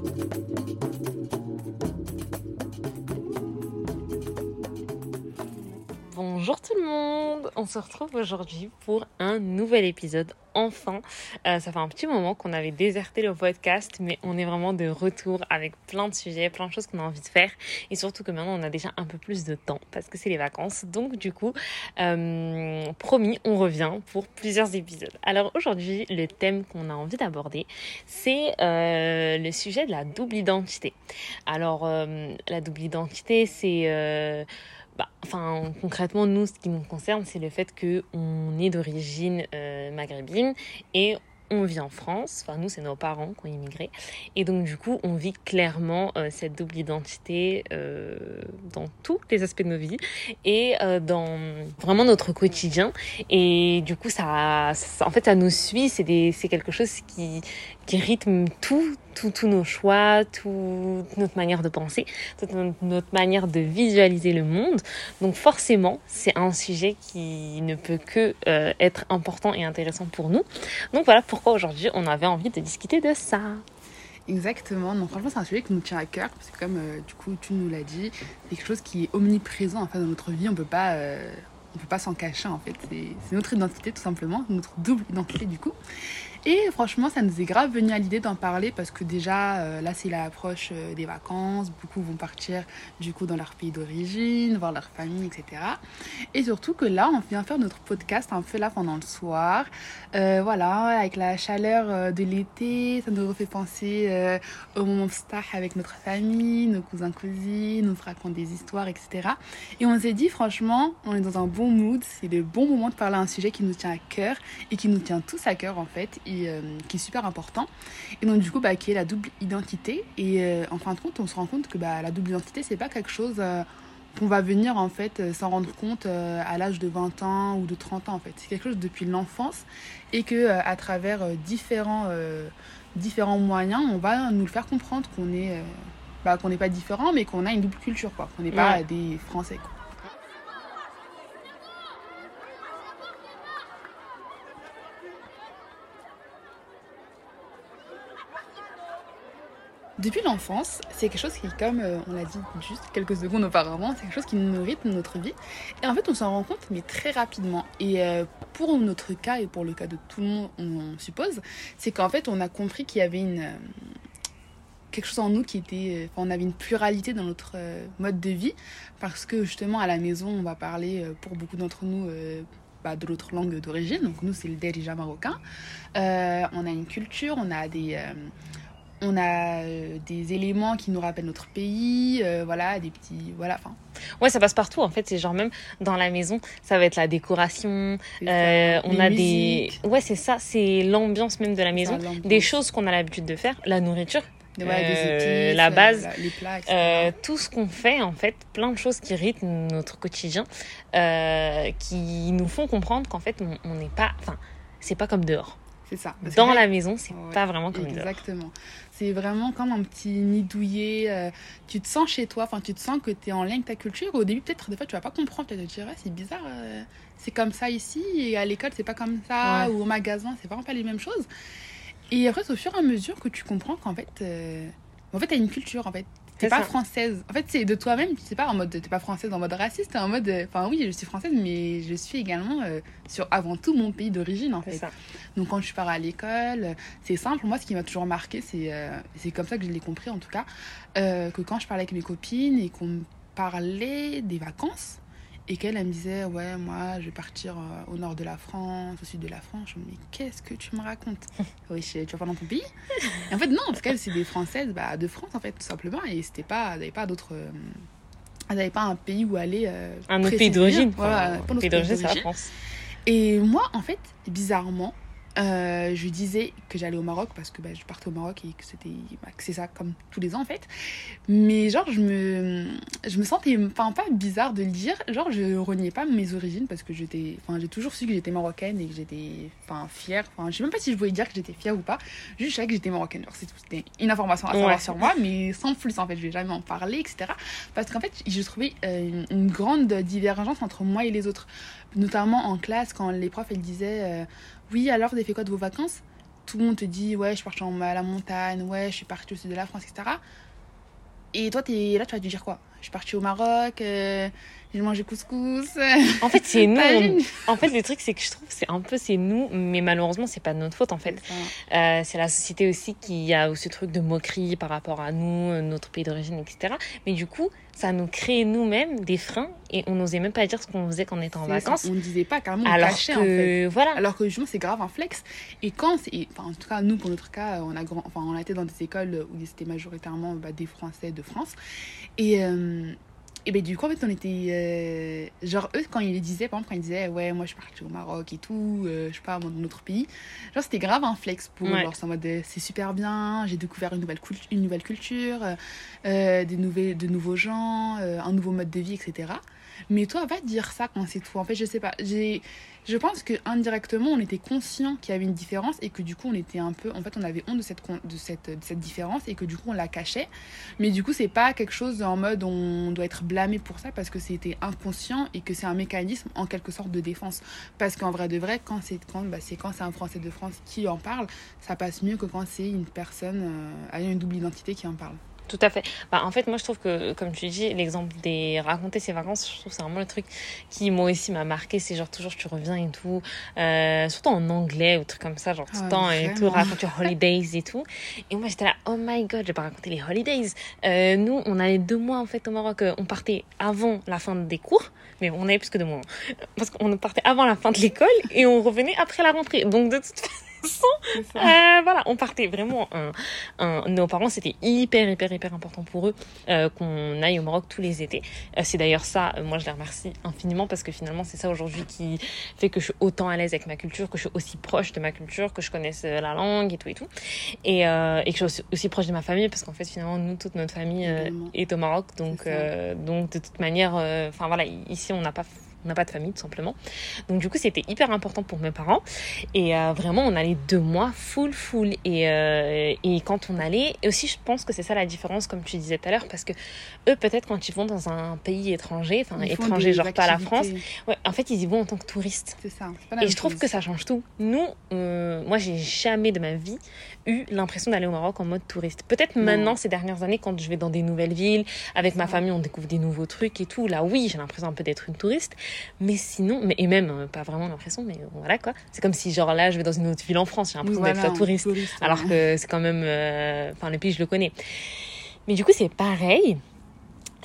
Thank you. Bonjour tout le monde, on se retrouve aujourd'hui pour un nouvel épisode. Enfin, euh, ça fait un petit moment qu'on avait déserté le podcast, mais on est vraiment de retour avec plein de sujets, plein de choses qu'on a envie de faire, et surtout que maintenant on a déjà un peu plus de temps parce que c'est les vacances. Donc du coup, euh, promis, on revient pour plusieurs épisodes. Alors aujourd'hui, le thème qu'on a envie d'aborder, c'est euh, le sujet de la double identité. Alors la double identité, c'est bah, enfin, concrètement, nous, ce qui nous concerne, c'est le fait qu'on est d'origine euh, maghrébine et on vit en France, enfin nous c'est nos parents qui ont immigré, et donc du coup on vit clairement euh, cette double identité euh, dans tous les aspects de nos vies et euh, dans vraiment notre quotidien, et du coup ça, en fait ça nous suit, c'est quelque chose qui, qui rythme tout, tous nos choix, toute notre manière de penser, toute notre manière de visualiser le monde. Donc forcément, c'est un sujet qui ne peut que être important et intéressant pour nous. Donc voilà pour pourquoi aujourd'hui on avait envie de discuter de ça. Exactement. Donc franchement, c'est un sujet qui nous tient à cœur parce que comme euh, du coup tu nous l'as dit, c'est quelque chose qui est omniprésent en dans notre vie. On peut euh, on peut pas s'en cacher en fait. C'est notre identité tout simplement, notre double identité du coup. Et franchement, ça nous est grave venu à l'idée d'en parler parce que déjà, euh, là, c'est l'approche euh, des vacances. Beaucoup vont partir du coup dans leur pays d'origine, voir leur famille, etc. Et surtout que là, on vient faire notre podcast un peu là pendant le soir. Euh, voilà, avec la chaleur de l'été, ça nous refait penser au moment star avec notre famille, nos cousins, cousines, on se raconte des histoires, etc. Et on s'est dit, franchement, on est dans un bon mood. C'est le bon moment de parler à un sujet qui nous tient à cœur et qui nous tient tous à cœur en fait. Euh, qui est super important. Et donc, du coup, bah, qui est la double identité. Et euh, en fin de compte, on se rend compte que bah, la double identité, c'est pas quelque chose euh, qu'on va venir en fait s'en rendre compte à l'âge de 20 ans ou de 30 ans en fait. C'est quelque chose depuis l'enfance et que à travers différents, différents moyens, on va nous le faire comprendre qu'on est bah, qu'on n'est pas différent mais qu'on a une double culture quoi, qu'on n'est pas des Français quoi. Depuis l'enfance, c'est quelque chose qui, comme euh, on l'a dit juste quelques secondes auparavant, c'est quelque chose qui nous rythme notre vie. Et en fait, on s'en rend compte, mais très rapidement. Et euh, pour notre cas et pour le cas de tout le monde, on, suppose, c'est qu'en fait, on a compris qu'il y avait une euh, quelque chose en nous qui était enfin, on avait une pluralité dans notre mode de vie parce que justement à la maison on va parler pour beaucoup d'entre nous bah, de l'autre langue d'origine donc nous c'est le derija marocain on a une culture on a des on a euh, des éléments qui nous rappellent notre pays, euh, voilà, des petits, voilà, enfin. Ouais, ça passe partout en fait. C'est genre même dans la maison, ça va être la décoration. Euh, on a des, ouais, c'est ça, c'est l'ambiance même de la maison, des choses qu'on a l'habitude de faire, la nourriture. la base, les plats, tout ce qu'on fait en fait, plein de choses qui rythment notre quotidien, qui nous font comprendre qu'en fait on n'est pas, enfin, c'est pas comme dehors. C'est ça. Dans la maison, c'est pas vraiment comme Exactement. C'est vraiment comme un petit nid douillet. Euh, tu te sens chez toi, enfin, tu te sens que tu es en lien avec ta culture. Au début, peut-être, des fois, tu vas pas comprendre. Tu vas te dire, c'est bizarre, euh, c'est comme ça ici. Et à l'école, c'est pas comme ça. Ou au magasin, c'est vraiment pas les mêmes choses. Et après, au fur et à mesure que tu comprends qu'en fait, euh, en fait, tu as une culture, en fait. T'es pas française. En fait, c'est de toi-même, tu sais pas en mode, t'es pas française en mode raciste, t'es en mode, enfin oui, je suis française, mais je suis également euh, sur avant tout mon pays d'origine en fait. Donc quand je pars à l'école, c'est simple. Moi, ce qui m'a toujours marqué, c'est euh, c'est comme ça que je l'ai compris en tout cas, euh, que quand je parlais avec mes copines et qu'on parlait des vacances, et qu'elle, elle me disait, ouais, moi, je vais partir euh, au nord de la France, au sud de la France. Je me dis, mais qu'est-ce que tu me racontes? Oui, tu vas pas dans ton pays? Et En fait, non, parce qu'elle, c'est des Françaises bah, de France, en fait, tout simplement. Et c'était pas, elle n'avait pas d'autres. Euh, elle n'avait pas un pays où aller. Euh, un autre pays d'origine. Voilà, un pays d'origine, c'est la France. Et moi, en fait, bizarrement, euh, je disais que j'allais au Maroc parce que bah, je partais au Maroc et que c'était bah, c'est ça comme tous les ans en fait. Mais genre je me je me sentais enfin pas bizarre de le dire. Genre je reniais pas mes origines parce que j'étais enfin j'ai toujours su que j'étais marocaine et que j'étais enfin fière. Enfin je sais même pas si je voulais dire que j'étais fière ou pas. Juste je savais que j'étais marocaine. C'est tout. C'était une information à savoir sur moi mais sans plus en fait. Je vais jamais en parler etc parce qu'en fait je trouvais euh, une, grande divergence entre moi et les autres. Notamment en classe quand les profs elles disaient euh, oui, alors vous avez fait quoi de vos vacances? Tout le monde te dit ouais je suis partie en- à la montagne, ouais je suis partie au sud de la France, etc. Et toi t'es là tu vas te dire quoi? Je suis partie au Maroc, euh, j'ai mangé couscous. En fait, c'est nous. On- En fait, le truc, c'est que je trouve, c'est un peu, c'est nous, mais malheureusement, c'est pas de notre faute, en fait. Euh, c'est la société aussi qui a ce truc de moquerie par rapport à nous, euh, notre pays d'origine, etc. Mais du coup, ça nous crée nous-mêmes des freins et on n'osait même pas dire ce qu'on faisait quand on était en ça. vacances. On ne disait pas carrément, on Alors cachait que, en fait. voilà. Alors que justement, c'est grave un flex. Et quand c'est. et, Enfin, en tout cas, nous, pour notre cas, on a, grand, enfin, on a été dans des écoles où c'était majoritairement bah, des Français de France. Et. euh, et ben du coup, en fait, on était. euh, genre, eux, quand ils les disaient, par exemple, quand ils disaient, ouais, moi, je suis partie au Maroc et tout, euh, je sais pas, dans notre pays, genre, c'était grave un flex pour. Ouais. Genre, c'est en mode, euh, c'est super bien, j'ai découvert une nouvelle, une nouvelle culture, euh, des nouvelles, de nouveaux gens, un nouveau mode de vie, etc. Mais toi, va dire ça quand c'est tout. En fait, je sais pas. J'ai, je pense que indirectement, on était conscient qu'il y avait une différence et que du coup, on était un peu. En fait, on avait honte de cette, de cette, de cette différence et que du coup, on la cachait. Mais du coup, c'est pas quelque chose en mode on doit être blâmé pour ça parce que c'était inconscient et que c'est un mécanisme en quelque sorte de défense. Parce qu'en vrai de vrai, quand c'est quand, bah, c'est quand c'est un Français de France qui en parle, ça passe mieux que quand c'est une personne euh, ayant une double identité qui en parle. Tout à fait. Bah, en fait, moi, je trouve que, comme tu dis, l'exemple des raconter ses vacances, je trouve que c'est vraiment le truc qui, moi aussi, m'a marqué. C'est genre toujours, tu reviens et tout. Euh, surtout en anglais ou trucs comme ça, genre tout le Ah, temps et tout, raconte your holidays et tout. Et moi, j'étais là, oh my god, j'ai pas raconté les holidays. Euh, nous, on allait deux mois, en fait, au Maroc. Euh, On partait avant la fin des cours. Mais on avait plus que deux mois. hein. Parce qu'on partait avant la fin de l'école et on revenait après la rentrée. Donc, de toute façon. Euh, voilà, on partait vraiment. Un, un- nos parents, c'était hyper, hyper, hyper important pour eux euh, qu'on aille au Maroc tous les étés. Euh, c'est d'ailleurs ça, moi je les remercie infiniment parce que finalement, c'est ça aujourd'hui qui fait que je suis autant à l'aise avec ma culture, que je suis aussi proche de ma culture, que je connaisse la langue et tout et tout. Et, et que je suis aussi, proche de ma famille parce qu'en fait, finalement, nous, toute notre famille est au Maroc. Donc, donc de toute manière, enfin voilà, ici, on n'a pas. On n'a pas de famille tout simplement. Donc du coup c'était hyper important pour mes parents. Et euh, vraiment, on allait deux mois full, full. Et, euh, et quand on allait, et aussi, je pense que c'est ça la différence, comme tu disais tout à l'heure, parce que eux, peut-être quand ils vont dans un pays étranger, enfin étranger, genre pas la France, ouais, en fait, ils y vont en tant que touristes. C'est ça. c'est pas la Et je trouve chose. que ça change tout. Nous, euh, moi, j'ai jamais de ma vie eu l'impression d'aller au Maroc en mode touriste. Peut-être maintenant, ces dernières années, quand je vais dans des nouvelles villes, avec ma famille, on découvre des nouveaux trucs et tout. Là, oui, j'ai l'impression un peu d'être une touriste. Mais sinon, mais, et même, euh, pas vraiment l'impression, mais voilà quoi. C'est comme si, genre là, je vais dans une autre ville en France, j'ai Oui, l'impression voilà, d'être touriste. touriste, Alors ouais. que c'est quand même. euh, Enfin, le pays, je le connais. Mais du coup, c'est pareil.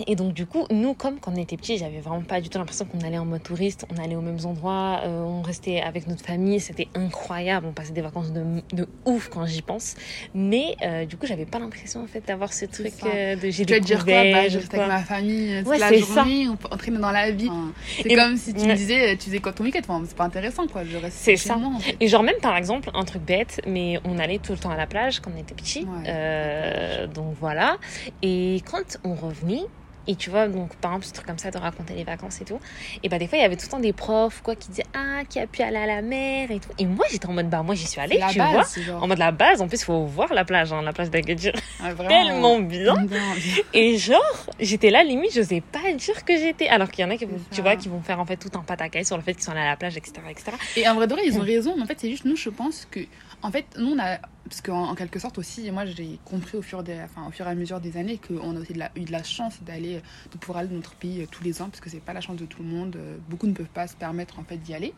Et donc, du coup, nous, comme quand on était petits, j'avais vraiment pas du tout l'impression qu'on allait en mode touriste. On allait aux mêmes endroits, euh, on restait avec notre famille, c'était incroyable. On passait des vacances de, de ouf quand j'y pense. Mais euh, du coup, j'avais pas l'impression en fait d'avoir ce truc euh, de j'ai Tu vas te dire quoi bah, Je avec ma famille Ouais, la c'est ça. journée, on peut entraîner dans la vie. Enfin, c'est Et- comme si tu me disais, tu faisais quoi ton week-end? Enfin, C'est pas intéressant quoi, je reste C'est ça. moi en fait. Et genre même par exemple un truc bête, mais on allait tout le temps à la plage quand on était petit. Ouais. Euh, donc voilà. Et quand on revenait, et tu vois, donc par exemple, ce truc comme ça de raconter les vacances et tout, et bah des fois il y avait tout le temps des profs quoi qui disaient Ah, qui a pu aller à la mer et tout. Et moi j'étais en mode Bah moi j'y suis allée, la tu base, vois. genre. En mode la base, en plus il faut voir la plage, hein, la plage d'Agadir. Vraiment. Tellement bien. Vraiment. Et genre, j'étais là, limite, j'osais pas dire que j'étais. Alors qu'il y en a qui vont, tu vois, qui vont faire en fait tout un pataquès sur le fait qu'ils sont allés à la plage, etc. etc. Et en vrai de vrai, ils ont Mm. raison. Mais en fait, c'est juste nous, je pense que. En fait, nous, on a. Parce qu'en en quelque sorte aussi, moi, j'ai compris au fur, des, enfin, au fur et à mesure des années qu'on a aussi eu de la chance d'aller, de pouvoir aller dans notre pays euh, tous les ans, parce que c'est pas la chance de tout le monde. euh, Beaucoup ne peuvent pas se permettre, en fait, d'y aller.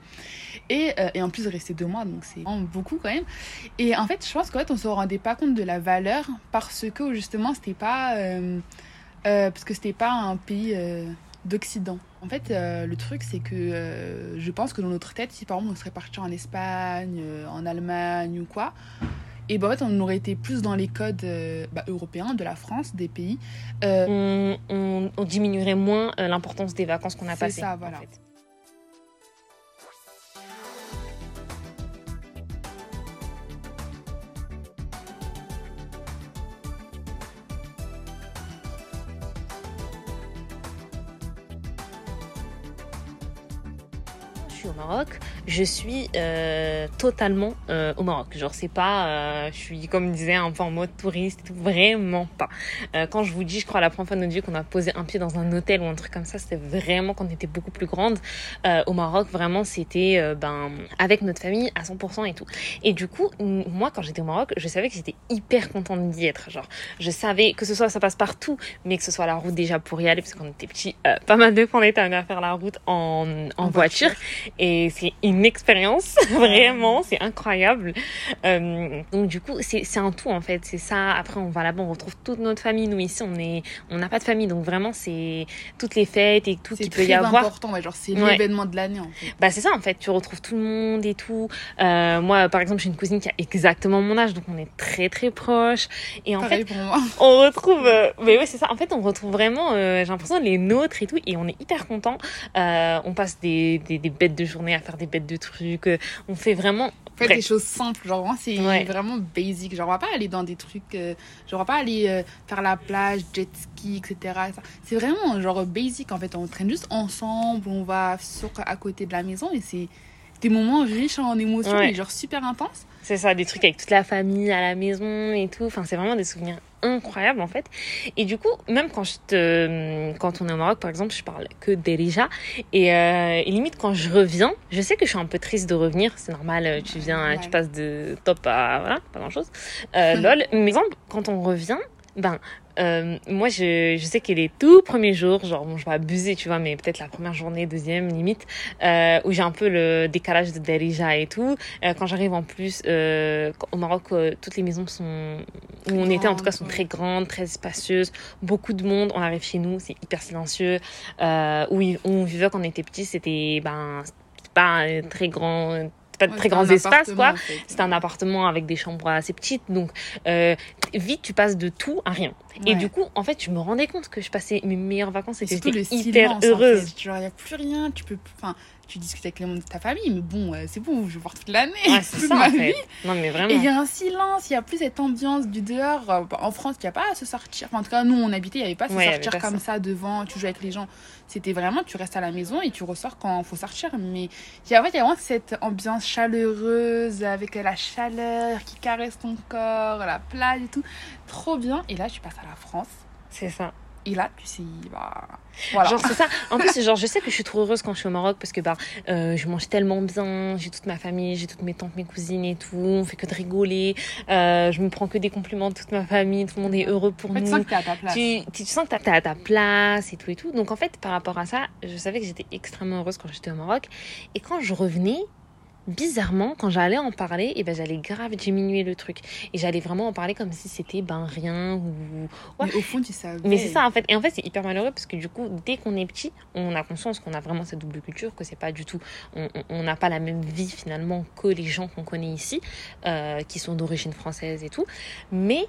Et, euh, et en plus, rester deux mois, donc c'est beaucoup quand même. Et en fait, je pense qu'en fait, on se rendait pas compte de la valeur parce que, justement, c'était pas. parce que c'était pas un pays. d'Occident. En fait, euh, le truc, c'est que euh, je pense que dans notre tête, si par exemple on serait parti en Espagne, euh, en Allemagne ou quoi, et ben en fait, on aurait été plus dans les codes bah, européens de la France, des pays. On, on- on diminuerait moins l'importance des vacances qu'on a C'est passées. ça, en voilà. fait. Je je suis euh, totalement euh, au Maroc. Genre, c'est pas, euh, je suis comme disait un peu en mode touriste, vraiment pas. Euh, quand je vous dis, je crois la première fois de notre vie qu'on a posé un pied dans un hôtel ou un truc comme ça, c'était vraiment quand on était beaucoup plus grande. Euh, au Maroc, vraiment, c'était euh, ben avec notre famille à 100% et tout. Et du coup, moi, quand j'étais au Maroc, je savais que j'étais hyper contente d'y être. Genre, je savais que ce soit ça passe partout, mais que ce soit la route déjà pour y aller, parce qu'on était petits, euh, pas mal de fois on était amené à faire la route en, en, En voiture. voiture. Et c'est une expérience, vraiment, c'est incroyable. Euh, donc du coup, c'est c'est un tout en fait, c'est ça. Après, on va là-bas, on retrouve toute notre famille. Nous ici, on est, on n'a pas de famille, donc vraiment, c'est toutes les fêtes et tout C'est qu'il peut y avoir. important, ouais, genre c'est Ouais. l'événement de l'année en fait. Bah c'est ça en fait, tu retrouves tout le monde et tout. Euh, moi par exemple j'ai une cousine qui a exactement mon âge, donc on est très très proches. Et en fait Pareil pour moi. on retrouve, euh, mais ouais c'est ça, en fait on retrouve vraiment, j'ai l'impression les nôtres et tout, et on est hyper contents. Euh, on passe des, des, des bêtes de journée à faire des bêtes de trucs, euh, on fait vraiment... Faites Bref. des choses simples, genre vraiment c'est Ouais. vraiment basic. Genre on va pas aller dans des trucs, euh, genre on va pas aller euh, faire la plage, jet ski, etc. C'est vraiment genre basic en fait. On traîne juste ensemble, on va sur à côté de la maison et c'est des moments riches en émotions, Ouais. mais genre super intenses. C'est ça, des trucs avec toute la famille à la maison et tout. Enfin, c'est vraiment des souvenirs incroyables en fait. Et du coup, même quand je te, quand on est au Maroc, par exemple, je parle que d'Erija. Et, euh, et limite, quand je reviens, je sais que je suis un peu triste de revenir. C'est normal, euh, tu viens, tu passes de top à voilà, pas grand chose. Euh, lol. Mais exemple, quand on revient, ben, euh, moi, je, je sais que les tout premiers jours, genre, bon, je vais abuser, tu vois, mais peut-être la première journée, deuxième, limite, euh, où j'ai un peu le décalage de Derija et tout. Euh, quand j'arrive en plus, euh, au Maroc, euh, toutes les maisons sont, où on était en tout cas, sont très grandes, très spacieuses, beaucoup de monde. On arrive chez nous, c'est hyper silencieux. Euh, où, où on vivait quand on était petit, c'était, ben, pas un très grand, pas de Ouais, très grands espaces, quoi. en fait. C'est un appartement avec des chambres assez petites, donc euh, vite tu passes de tout à rien. Et du coup, en fait, je me rendais compte que je passais mes meilleures vacances et Et que j'étais hyper silence, en heureuse. fait. Genre, il n'y a plus rien, tu peux. Enfin, tu discutes avec les membres de ta famille, mais bon, euh, c'est bon, je vais voir toute l'année. Ouais, toute ça ma en vie. Non mais Et vraiment. il y a un silence, il y a plus cette ambiance du dehors. Euh, En France, il n'y a pas à se sortir. Enfin, en tout cas, nous, on habitait, il n'y avait pas à se Ouais, sortir comme ça. devant, tu joues avec les gens. C'était vraiment, tu restes à la maison et tu ressors quand il faut sortir. Mais il y a, en fait, il y a vraiment cette ambiance chaleureuse avec la chaleur qui caresse ton corps, la plage et tout. Trop bien. Et là, tu passes à la France. C'est ça. Et là, tu sais, bah. Voilà. Genre c'est ça. En plus, genre je sais que je suis trop heureuse quand je suis au Maroc parce que bah euh, je mange tellement bien, j'ai toute ma famille, j'ai toutes mes tantes, mes cousines et tout, on fait que de rigoler, euh, je me prends que des compliments de toute ma famille, tout le monde est heureux pour en fait, tu nous. sens que t'es à ta place. tu, tu, tu sens que t'es à ta place et tout et tout. Donc en fait, par rapport à ça, je savais que j'étais extrêmement heureuse quand j'étais au Maroc. Et quand je revenais, bizarrement, quand j'allais en parler, et ben j'allais grave diminuer le truc. Et j'allais vraiment en parler comme si c'était ben rien ou... Ouais. Mais au fond, tu savais. Mais c'est ça en fait. Et en fait, c'est hyper malheureux parce que du coup, dès qu'on est petit, on a conscience qu'on a vraiment cette double culture, que c'est pas du tout. On n'a pas la même vie finalement que les gens qu'on connaît ici, euh, qui sont d'origine française et tout. Mais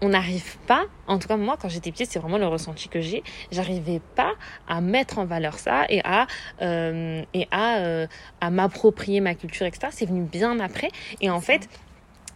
on n'arrive pas, en tout cas moi quand j'étais petite, c'est vraiment le ressenti que j'ai, j'arrivais pas à mettre en valeur ça et à, euh, et à, euh, à m'approprier ma culture, etc. C'est venu bien après. Et en fait,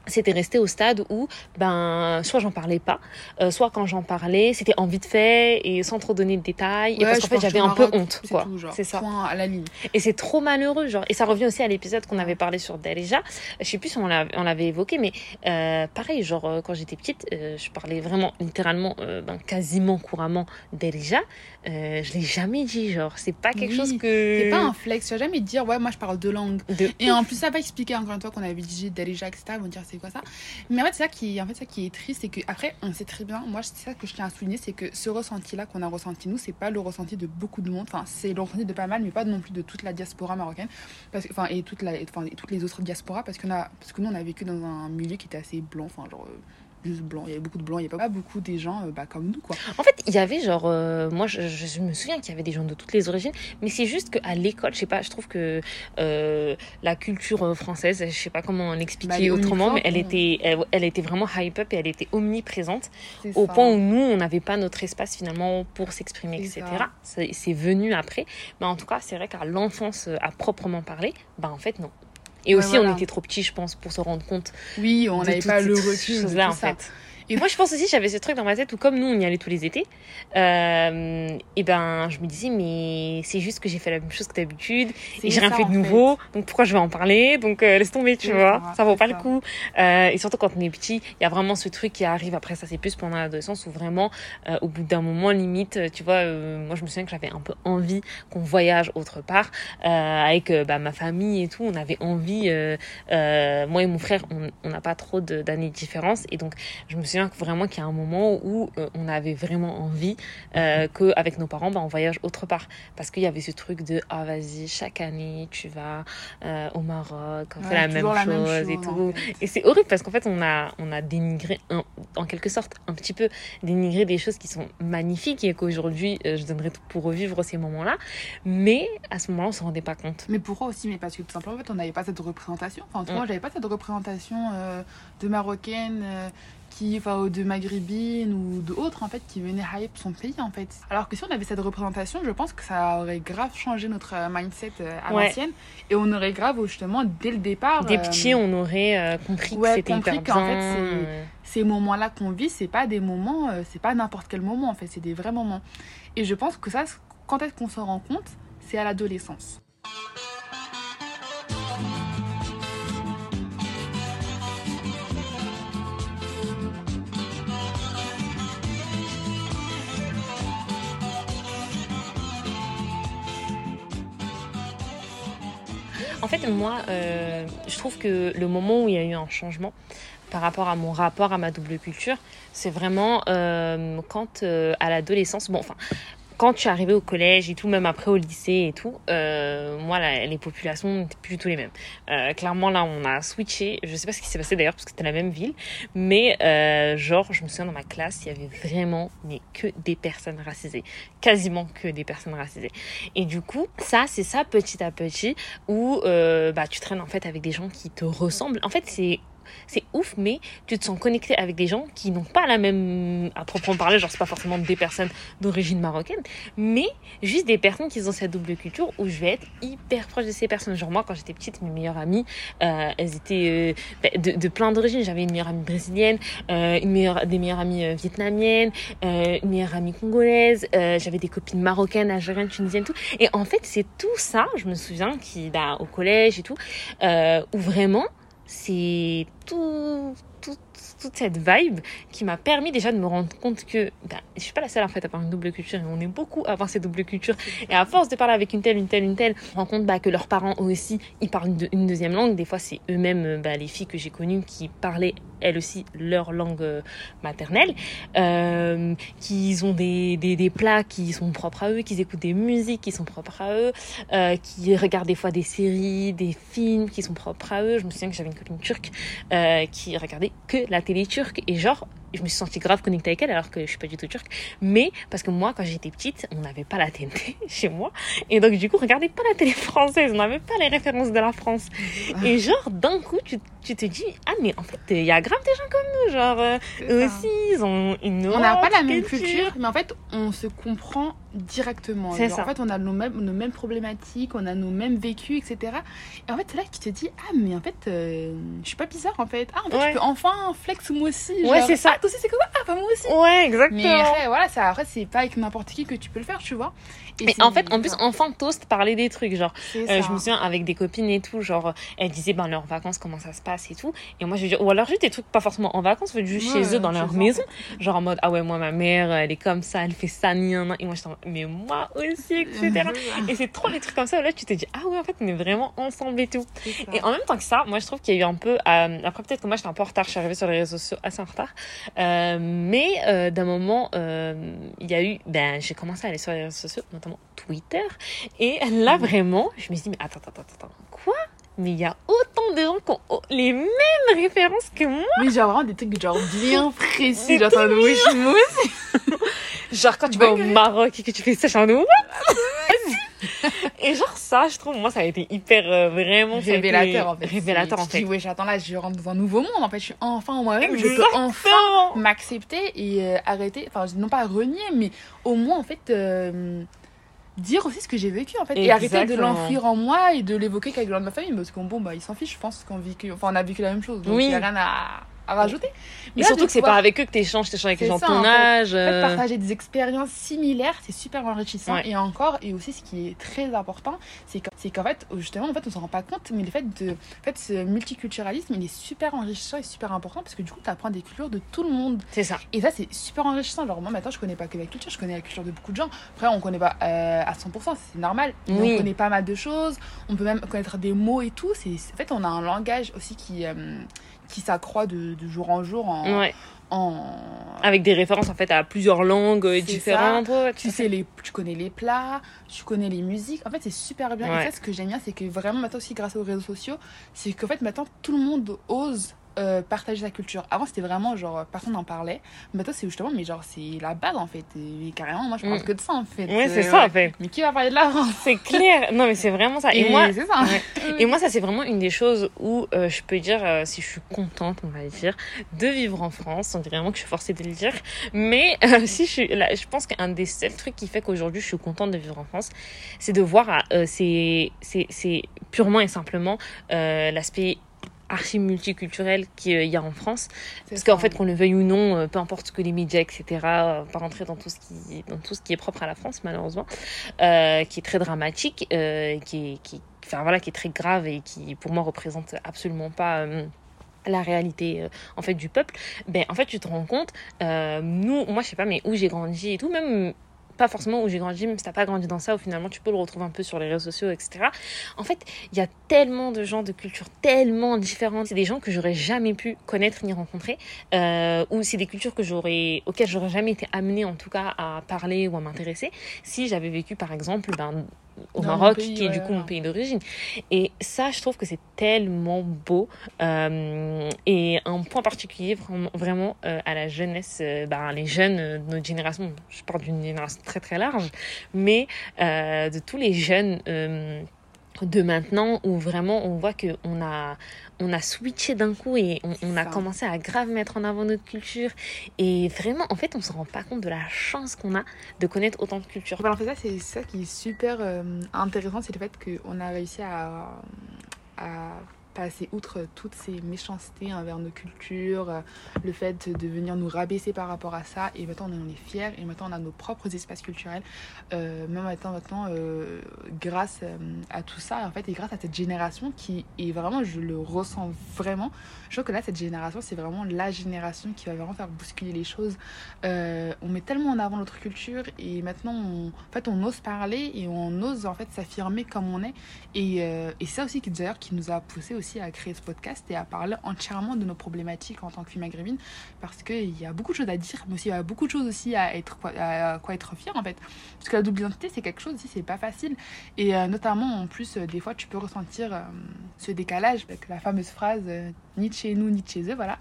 c'était resté au stade où ben soit j'en parlais pas euh, soit quand j'en parlais c'était en vite fait et sans trop donner de détails. Et Ouais, parce je qu'en fait j'avais un peu honte c'est quoi. c'est ça. à la ligne. et c'est trop malheureux genre. Et ça revient aussi à l'épisode qu'on avait parlé sur Darija je sais plus si on l'a- on l'avait évoqué mais euh, pareil genre euh, quand j'étais petite euh, je parlais vraiment littéralement euh, ben, quasiment couramment Darija euh, je l'ai jamais dit genre c'est pas quelque Oui, chose que C'est pas un flex, tu vas jamais dire ouais moi je parle deux langues. de Et en plus ça va expliquer encore une fois qu'on avait dit Darija etc. Ils vont dire c'est quoi ça. Mais en fait c'est ça qui en fait ça qui est triste c'est que après on sait très bien moi c'est ça que je tiens à souligner c'est que ce ressenti là qu'on a ressenti nous c'est pas le ressenti de beaucoup de monde enfin c'est le ressenti de pas mal mais pas non plus de toute la diaspora marocaine parce que enfin et toute la enfin et toutes les autres diasporas parce qu'on a parce que nous on a vécu dans un milieu qui était assez blanc enfin genre euh, juste blanc il y avait beaucoup de blancs il y avait pas beaucoup des gens euh, bah, comme nous quoi En fait, il y avait genre, euh, moi je, me souviens qu'il y avait des gens de toutes les origines, mais c'est juste qu'à l'école, je sais pas, je trouve que euh, la culture française, je sais pas comment Bah, l'expliquer est autrement, mais elle était, elle, elle était vraiment hype up et elle était omniprésente au ça. point où nous, on n'avait pas notre espace finalement pour s'exprimer, etc. C'est venu après, mais en tout cas, c'est vrai qu'à l'enfance, à proprement parler, bah en fait non. Et Ouais, aussi, on était trop petits, je pense, pour se rendre compte oui on n'avait pas le recul choses-là, tout en fait. Et moi, je pense aussi, j'avais ce truc dans ma tête où, comme nous, on y allait tous les étés, euh, et ben, je me disais, mais c'est juste que j'ai fait la même chose que d'habitude, et j'ai rien fait de nouveau, donc pourquoi je vais en parler? Donc, euh, laisse tomber, tu vois, ça, vaut pas le coup. Euh, et surtout quand on est petit, il y a vraiment ce truc qui arrive après, ça c'est plus pendant l'adolescence, où vraiment, euh, au bout d'un moment, limite, tu vois, euh, moi je me souviens que j'avais un peu envie qu'on voyage autre part, avec bah, ma famille et tout, on avait envie, moi et mon frère, on n'a pas trop d'années de différence, et donc je me souviens vraiment qu'il y a un moment où euh, on avait vraiment envie euh, qu'avec nos parents, bah, on voyage autre part. Parce qu'il y avait ce truc de ah vas-y, chaque année tu vas euh, au Maroc, on fait la même, chose et tout. Et c'est horrible parce qu'en fait on a, on a dénigré, en quelque sorte, un petit peu dénigré des choses qui sont magnifiques et qu'aujourd'hui je donnerais tout pour revivre ces moments-là. Mais à ce moment-là, on ne se rendait pas compte. Mais pourquoi aussi Mais parce que tout simplement, en fait, on n'avait pas cette représentation. Enfin, en tout cas, moi, j'avais pas cette représentation de marocaine qui, enfin, de maghrébines ou d'autres, en fait, qui venaient hype son pays, en fait. Alors que si on avait cette représentation, je pense que ça aurait grave changé notre euh, mindset euh, à l'ancienne. Et on aurait grave, justement, dès le départ... Des euh, petits, on aurait compris que c'était fait, ces moments-là qu'on vit, c'est pas des moments, c'est pas n'importe quel moment, en fait, c'est des vrais moments. Et je pense que ça, quand est-ce qu'on s'en rend compte? C'est à l'adolescence. En fait, moi, euh, je trouve que le moment où il y a eu un changement par rapport à mon rapport à ma double culture, c'est vraiment euh, quand euh, à l'adolescence, bon, enfin, quand tu es arrivé au collège et tout, même après au lycée et tout, euh, moi, les populations n'étaient plus du tout les mêmes. Euh, clairement, là, on a switché. Je sais pas ce qui s'est passé d'ailleurs, parce que c'était la même ville. Mais, euh, genre, je me souviens dans ma classe, il y avait vraiment, mais que des personnes racisées. Quasiment que des personnes racisées. Et du coup, ça, c'est ça petit à petit, où euh, bah, tu traînes en fait avec des gens qui te ressemblent. En fait, c'est c'est ouf, mais tu te sens connecté avec des gens qui n'ont pas la même, à proprement parler, genre c'est pas forcément des personnes d'origine marocaine, mais juste des personnes qui ont cette double culture où je vais être hyper proche de ces personnes. Genre moi, quand j'étais petite, mes meilleures amies, euh, elles étaient euh, ben, de, plein d'origines. J'avais une meilleure amie brésilienne, euh, une meilleure, des meilleures amies vietnamiennes, une meilleure amie congolaise, j'avais des copines marocaines, algériennes, tunisiennes, tout. Et en fait, c'est tout ça, je me souviens, qui, bah, au collège et tout, où vraiment, c'est tout, toute cette vibe qui m'a permis déjà de me rendre compte que ben, je suis pas la seule en fait à avoir une double culture et on est beaucoup à avoir cette double culture et à force de parler avec une telle une telle une telle on rend compte bah, que leurs parents aussi ils parlent une, deuxième langue. Des fois c'est eux-mêmes bah, les filles que j'ai connues qui parlaient elles aussi leur langue euh, maternelle. Euh, qu'ils ont des, des, des, plats qui sont propres à eux qu'ils écoutent des musiques qui sont propres à eux euh, qui regardent des fois des séries des films qui sont propres à eux. Je me souviens que j'avais une copine turque euh, qui regardait que la télé turque et genre je me suis sentie grave connectée avec elle alors que je suis pas du tout turque. Mais parce que moi, quand j'étais petite, on n'avait pas la TNT chez moi. Et donc, du coup, regardez pas la télé française. On n'avait pas les références de la France. Et genre, d'un coup, tu, tu, te dis, ah, mais en fait, il y a grave des gens comme nous. Genre, euh, eux aussi, ils ont une On n'a pas la même culture, mais en fait, on se comprend directement. C'est ça. En fait, on a nos mêmes, nos mêmes problématiques, on a nos mêmes vécus, etc. Et en fait, c'est là que tu te dis, ah, mais en fait, euh, je suis pas bizarre, en fait. Ah, en fait, je peux enfin flex moi aussi. ouais, c'est ça. Toi aussi, c'est comme ça. Ah, bah, moi aussi. Ouais, exactement. Mais après, voilà, ça, après, c'est pas avec n'importe qui que tu peux le faire, tu vois. Et en fait, en plus, enfin, toast parler des trucs. Genre, euh, je me souviens avec des copines et tout, genre, elles disaient, ben, leurs vacances, comment ça se passe et tout. Et moi, je dire, ou alors juste des trucs pas forcément en vacances, juste chez eux, dans leur maison. Genre, en mode, ah ouais, moi, ma mère, elle est comme ça, elle fait ça, ni Et moi, je mais moi aussi, etc. et c'est trop des trucs comme ça où là, tu te dis, ah ouais, en fait, on est vraiment ensemble et tout. Et en même temps que ça, moi, je trouve qu'il y a eu un peu, euh, après, peut-être que moi, j'étais un peu en retard, je suis arrivée sur les réseaux sociaux assez en retard. Euh, mais, euh, d'un moment, euh, il y a eu, ben, j'ai commencé à aller sur les réseaux sociaux, notamment Twitter. Et là, mhm. vraiment, je me suis dit, mais attends, attends, attends, quoi? Mais il y a autant de gens qui ont les mêmes références que moi? Mais genre vraiment des trucs genre bien précis, genre moi Genre quand tu vas au Maroc et que tu fais ça, genre Et genre ça, je trouve, moi ça a été hyper euh, vraiment révélateur en fait. Révélateur en fait. Je dis, ouais, j'attends là, je rentre dans un nouveau monde en fait, je suis enfin moi-même, je peux enfin m'accepter et euh, arrêter, enfin non pas renier, mais au moins en fait. Euh, dire aussi ce que j'ai vécu en fait et arrêter de l'enfuir en moi et de l'évoquer qu'avec de ma famille parce qu'on bon bah ils s'en fichent je pense qu'on vit enfin on a vécu la même chose donc il y a rien à à rajouter. Là, surtout que c'est pouvoir- pas avec eux que t'échanges, t'échanges avec les gens de ton en fait. âge. En fait, euh, partager des expériences similaires, c'est super enrichissant. Ouais. Et encore, et aussi ce qui est très important, c'est qu'en fait, justement, en fait, on s'en rend pas compte, mais le fait de, en fait, ce multiculturalisme, il est super enrichissant et super important parce que du coup, tu apprends des cultures de tout le monde. C'est ça. Et ça, c'est super enrichissant. Genre, moi, maintenant, je connais pas que la culture, je connais la culture de beaucoup de gens. Après, on connaît pas euh, à 100%, c'est normal. Mais Oui. on connaît pas mal de choses. On peut même connaître des mots et tout. C'est, en fait, on a un langage aussi qui, euh, qui s'accroît de, de jour en jour en. Ouais. en... Avec des références en fait à plusieurs langues différentes. Ouais, Tu, sais les, tu connais les plats, tu connais les musiques. En fait, c'est super bien. Ouais. Et ça, ce que j'aime bien, c'est que vraiment, maintenant aussi, grâce aux réseaux sociaux, c'est qu'en fait, maintenant, tout le monde ose euh, partager sa culture. Avant, c'était vraiment genre, personne n'en parlait. Maintenant, c'est justement, mais genre, c'est la base en fait. Et carrément, moi, je parle Mm. que de ça en fait. Ouais, c'est Euh, ça en fait. Mais qui va parler de la France? C'est clair. Non, mais c'est vraiment ça. Et, moi, c'est ça. ouais. Et moi, ça, c'est vraiment une des choses où euh, je peux dire euh, si je suis contente, on va dire, de vivre en France. On dirait vraiment que je suis forcée de le dire. Mais euh, si je suis là, je pense qu'un des seuls trucs qui fait qu'aujourd'hui je suis contente de vivre en France, c'est de voir, euh, c'est, c'est, c'est purement et simplement euh, l'aspect archi multiculturel qu'il y a en France. Parce qu'en fait, qu'on le veuille ou non, euh, peu importe ce que les médias, etc., euh, pas rentrer dans tout ce qui, dans tout ce qui est propre à la France, malheureusement, euh, qui est très dramatique, euh, qui, est, qui, enfin, voilà, qui est très grave et qui, pour moi, représente absolument pas. euh, la réalité euh, en fait du peuple ben en fait tu te rends compte euh, nous moi je sais pas mais où j'ai grandi et tout même pas forcément où j'ai grandi, même si t'as pas grandi dans ça, ou finalement tu peux le retrouver un peu sur les réseaux sociaux, etc. En fait, il y a tellement de gens de cultures tellement différentes. C'est des gens que j'aurais jamais pu connaître ni rencontrer, euh, ou c'est des cultures que j'aurais, auxquelles j'aurais jamais été amenée en tout cas à parler ou à m'intéresser si j'avais vécu par exemple ben, au Dans Maroc, pays, qui est du ouais, coup mon pays d'origine. Et ça, je trouve que c'est tellement beau. Euh, et un point particulier, vraiment, vraiment euh, à la jeunesse, euh, ben, les jeunes euh, de notre génération, je parle d'une génération très très large, mais de tous les jeunes de maintenant où vraiment on voit que on a on a switché d'un coup et on, on a commencé à grave mettre en avant notre culture. Et vraiment en fait on se rend pas compte de la chance qu'on a de connaître autant de cultures. Voilà, en fait, ça, c'est ça qui est super euh, intéressant, c'est le fait qu'on a réussi à, à passer outre toutes ces méchancetés envers nos cultures, euh, le fait de venir nous rabaisser par rapport à ça, et maintenant on est fiers, et maintenant on a nos propres espaces culturels, euh, même maintenant, maintenant euh, grâce euh, à tout ça, en fait, et grâce à cette génération qui est vraiment, je le ressens vraiment, je trouve que là, cette génération, c'est vraiment la génération qui va vraiment faire bousculer les choses. On met tellement en avant notre culture et maintenant, on, en fait, on ose parler et on ose en fait s'affirmer comme on est. Et, et c'est ça aussi d'ailleurs qui nous a poussé aussi à créer ce podcast et à parler entièrement de nos problématiques en tant que fille maghrébine parce qu'il y a beaucoup de choses à dire, mais aussi il y a beaucoup de choses aussi à être à quoi être fier en fait. Parce que la double identité, c'est quelque chose aussi, c'est pas facile. Et euh, notamment, en plus, euh, des fois, tu peux ressentir euh, ce décalage avec la fameuse phrase ni de chez nous, ni de chez eux, voilà.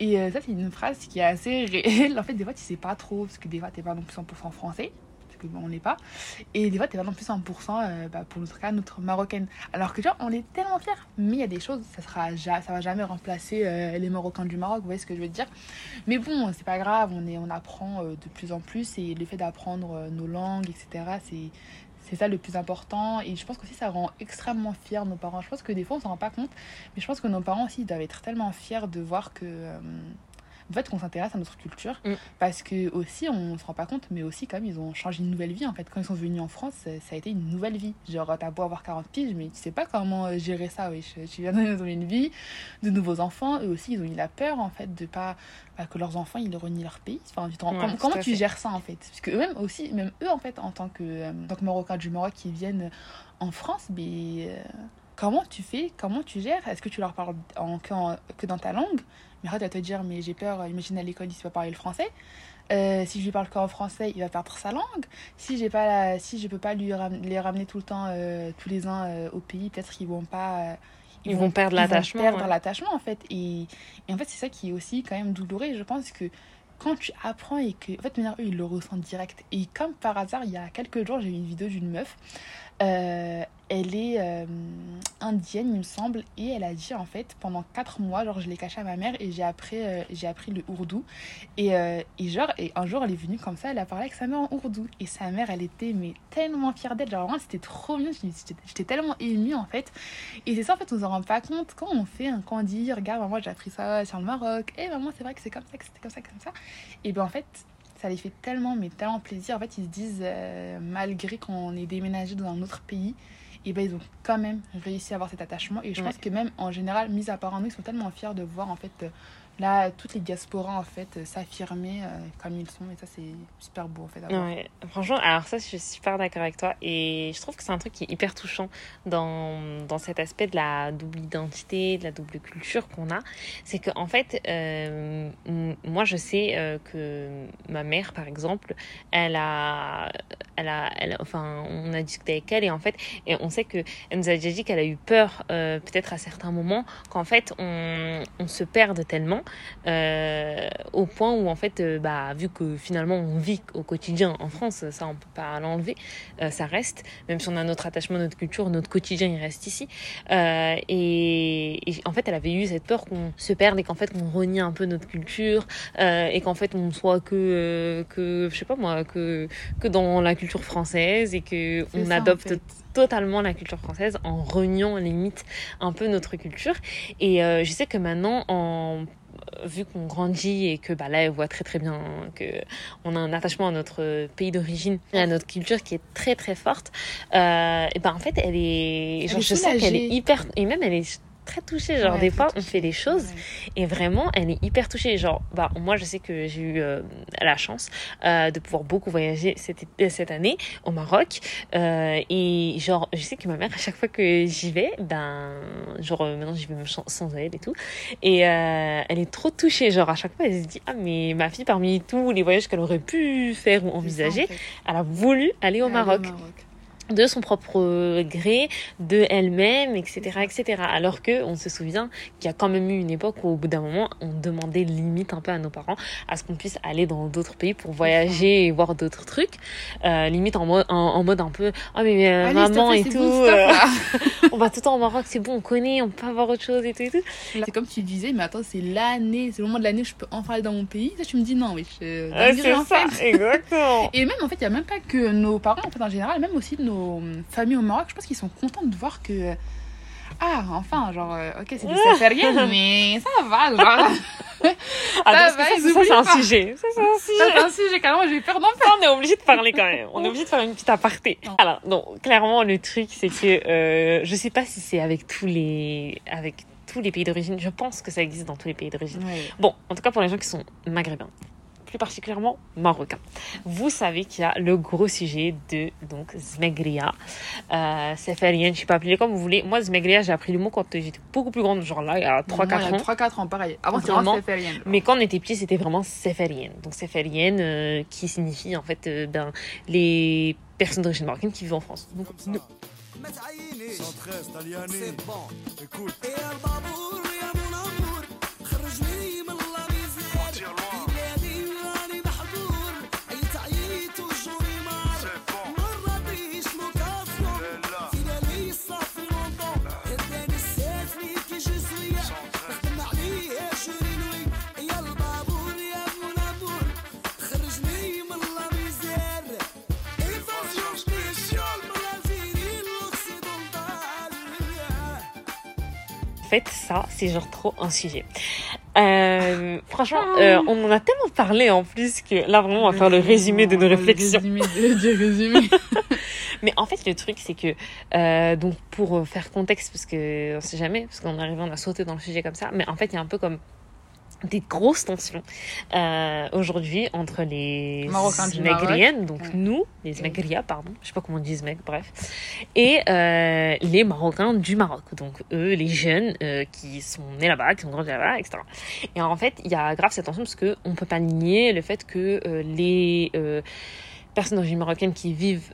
Et ça, c'est une phrase qui est assez réelle. En fait, des fois, tu sais pas trop, parce que des fois, t'es pas non plus 100% français, parce que bon, on l'est pas. Et des fois, t'es pas non plus 100%, euh, bah, pour notre cas, notre marocaine. Alors que, genre, on est tellement fiers. Mais il y a des choses, ça sera ja- ça va jamais remplacer euh, les Marocains du Maroc, vous voyez ce que je veux dire. Mais bon, c'est pas grave, on, est, on apprend euh, de plus en plus, et le fait d'apprendre euh, nos langues, etc., c'est c'est ça le plus important et je pense qu'aussi ça rend extrêmement fiers nos parents. Je pense que des fois on s'en rend pas compte, mais je pense que nos parents aussi ils doivent être tellement fiers de voir que en fait qu'on s'intéresse à notre culture Mm. parce que aussi on se rend pas compte mais aussi quand même ils ont changé une nouvelle vie en fait. Quand ils sont venus en France ça ça a été une nouvelle vie. Genre t'as beau avoir 40 piges mais tu sais pas comment euh, gérer ça. Oui tu viens donner une vie de nouveaux enfants. Eux aussi ils ont eu la peur en fait de pas bah, que leurs enfants ils renient leur pays. Enfin tu te rends- Ouais, comment, tu fait. gères ça en fait? Parce que eux-mêmes aussi même eux en fait en tant que, euh, en tant que Marocains du Maroc qui viennent en France mais euh, comment tu fais? Comment tu gères? Est-ce que tu leur parles en, que, en- que dans ta langue? Mais arrête à te dire mais j'ai peur imagine à l'école il sait pas parler le français. Euh, si je lui parle qu'en français il va perdre sa langue. Si j'ai pas la- si je peux pas lui ram- les ramener tout le temps euh, tous les ans euh, au pays peut-être qu'ils vont pas Ils vont perdre ils vont l'attachement, perdre ouais. l'attachement en fait. Et, et en fait c'est ça qui est aussi quand même douloureux. Je pense que quand tu apprends et que en fait de manière, eux ils le ressentent direct. Et comme par hasard il y a quelques jours j'ai vu une vidéo d'une meuf euh, elle est euh, indienne, il me semble, et elle a dit en fait pendant 4 mois, genre je l'ai caché à ma mère et j'ai appris, euh, appris le ourdou. Et, et genre, et un jour elle est venue comme ça, elle a parlé avec sa mère en ourdou. Et sa mère, elle était mais tellement fière d'elle, genre vraiment c'était trop bien, j'étais tellement émue en fait. Et c'est ça en fait, on s'en rend pas compte quand on fait, un dit, regarde, maman, j'ai appris ça sur le Maroc, et maman, c'est vrai que c'est comme ça, que c'était comme ça, comme ça. Et ben en fait, ça les fait tellement, mais tellement plaisir. En fait, ils se disent, euh, malgré qu'on est déménagé dans un autre pays, et ben ils ont quand même réussi à avoir cet attachement. Et je Ouais. pense que même en général, mis à part en nous, ils sont tellement fiers de voir en fait euh, là toutes les diasporas en fait euh, s'affirmer euh, comme ils sont. Et ça, c'est super beau en fait. franchement, alors ça, je suis super d'accord avec toi. Et je trouve que c'est un truc qui est hyper touchant dans, dans cet aspect de la double identité, de la double culture qu'on a. C'est qu'en en fait, euh, moi, je sais que ma mère, par exemple, elle a, elle a, elle, enfin, on a discuté avec elle et en fait, et on sait que elle nous a déjà dit qu'elle a eu peur, peut-être à certains moments, qu'en fait, on, on se perde tellement euh, au point où en fait, euh, bah, vu que finalement on vit au quotidien en France, ça on peut pas l'enlever, euh, ça reste, même si on a notre attachement, notre culture, notre quotidien il reste ici. Et, et en fait, elle avait eu cette peur qu'on se perde et qu'en fait on renie un peu notre culture et qu'en fait on soit que, que je sais pas moi, que, que dans la culture française et que on ça, en adopte fait. totalement la culture française en reniant limite un peu notre culture. Et euh, je sais que maintenant, en vu qu'on grandit et que bah là elle voit très très bien que on a un attachement à notre pays d'origine et à notre culture qui est très très forte euh, et ben en fait elle est genre est je sens qu'elle est hyper et même elle est très touchée genre Ouais, des fois on fait des choses Ouais. et vraiment, elle est hyper touchée. Genre, bah, moi, je sais que j'ai eu euh, la chance euh, de pouvoir beaucoup voyager cette, été- cette année au Maroc. Euh, et genre, je sais que ma mère, à chaque fois que j'y vais, ben, genre, euh, maintenant, j'y vais même sans- elle et tout. Et euh, elle est trop touchée. Genre, à chaque fois, elle se dit, ah, mais ma fille, parmi tous les voyages qu'elle aurait pu faire ou C'est ça, en envisager, fait. elle a voulu aller au Aller Maroc de son propre gré, de elle-même, etc., etc. Alors que on se souvient qu'il y a quand même eu une époque où au bout d'un moment, on demandait limite un peu à nos parents à ce qu'on puisse aller dans d'autres pays pour voyager et voir d'autres trucs, euh, limite en mode, en, en mode un peu, ah mais euh, Allez, maman et tout, bon, euh, on va tout le temps au Maroc, c'est bon, on connaît, on peut avoir autre chose et tout et tout. C'est comme tu disais, mais attends, c'est l'année, c'est le moment de l'année où je peux enfin aller dans mon pays. Ça, tu me dis non, oui. Je... Ouais, dinguerie, c'est ça, exactement. Et même, en fait, il n'y a même pas que nos parents, en fait, en général, même aussi nos hum, familles au Maroc, je pense qu'ils sont contents de voir que. Ah, enfin, genre, euh, ok, c'est des safariennes, mais ça va, genre. Ah, Ça va, c'est- ça, oublient c'est un sujet. Ça, c'est un sujet. C'est un sujet, carrément, j'ai peur d'en faire. On est obligé de parler quand même. On est obligé de faire une petite aparté. Non. Alors, donc, clairement, le truc, c'est que euh, je sais pas si c'est avec tous les, avec tous les pays d'origine. Je pense que ça existe dans tous les pays d'origine. Bon, en tout cas, pour les gens qui sont maghrébins, plus particulièrement marocains, vous savez qu'il y a le gros sujet de donc Zmegria. Euh, Seferienne, je sais pas appeler comme vous voulez. Moi, Zmegria, j'ai appris le mot quand j'étais beaucoup plus grande, genre là, il y a 3-4 ans. 3-4 ans, pareil. Avant, c'était Vraiment. Mais quand on était petit, c'était vraiment Seferienne. Donc Seferienne, euh, qui signifie en fait euh, ben, les personnes d'origine marocaine qui vivent en France. Donc, nous. Fait, ça, c'est genre trop un sujet. Euh, franchement, euh, on en a tellement parlé en plus que là, vraiment, on va faire le résumé de nos réflexions. Le résumé de, du résumé. Mais en fait, le truc, c'est que, euh, donc, pour faire contexte, parce que on sait jamais, parce qu'on est arrivé, on a sauté dans le sujet comme ça, mais en fait, il y a un peu comme des grosses tensions euh, aujourd'hui entre les Marocains donc nous, les Zmegria, pardon, je sais pas comment on dit Zmeg, bref, et euh, les Marocains du Maroc, donc eux, les jeunes euh, qui sont nés là-bas, qui sont grandis là-bas, etc. Et en fait, il y a grave cette tension parce que on peut pas nier le fait que les personnes d'origine marocaine qui vivent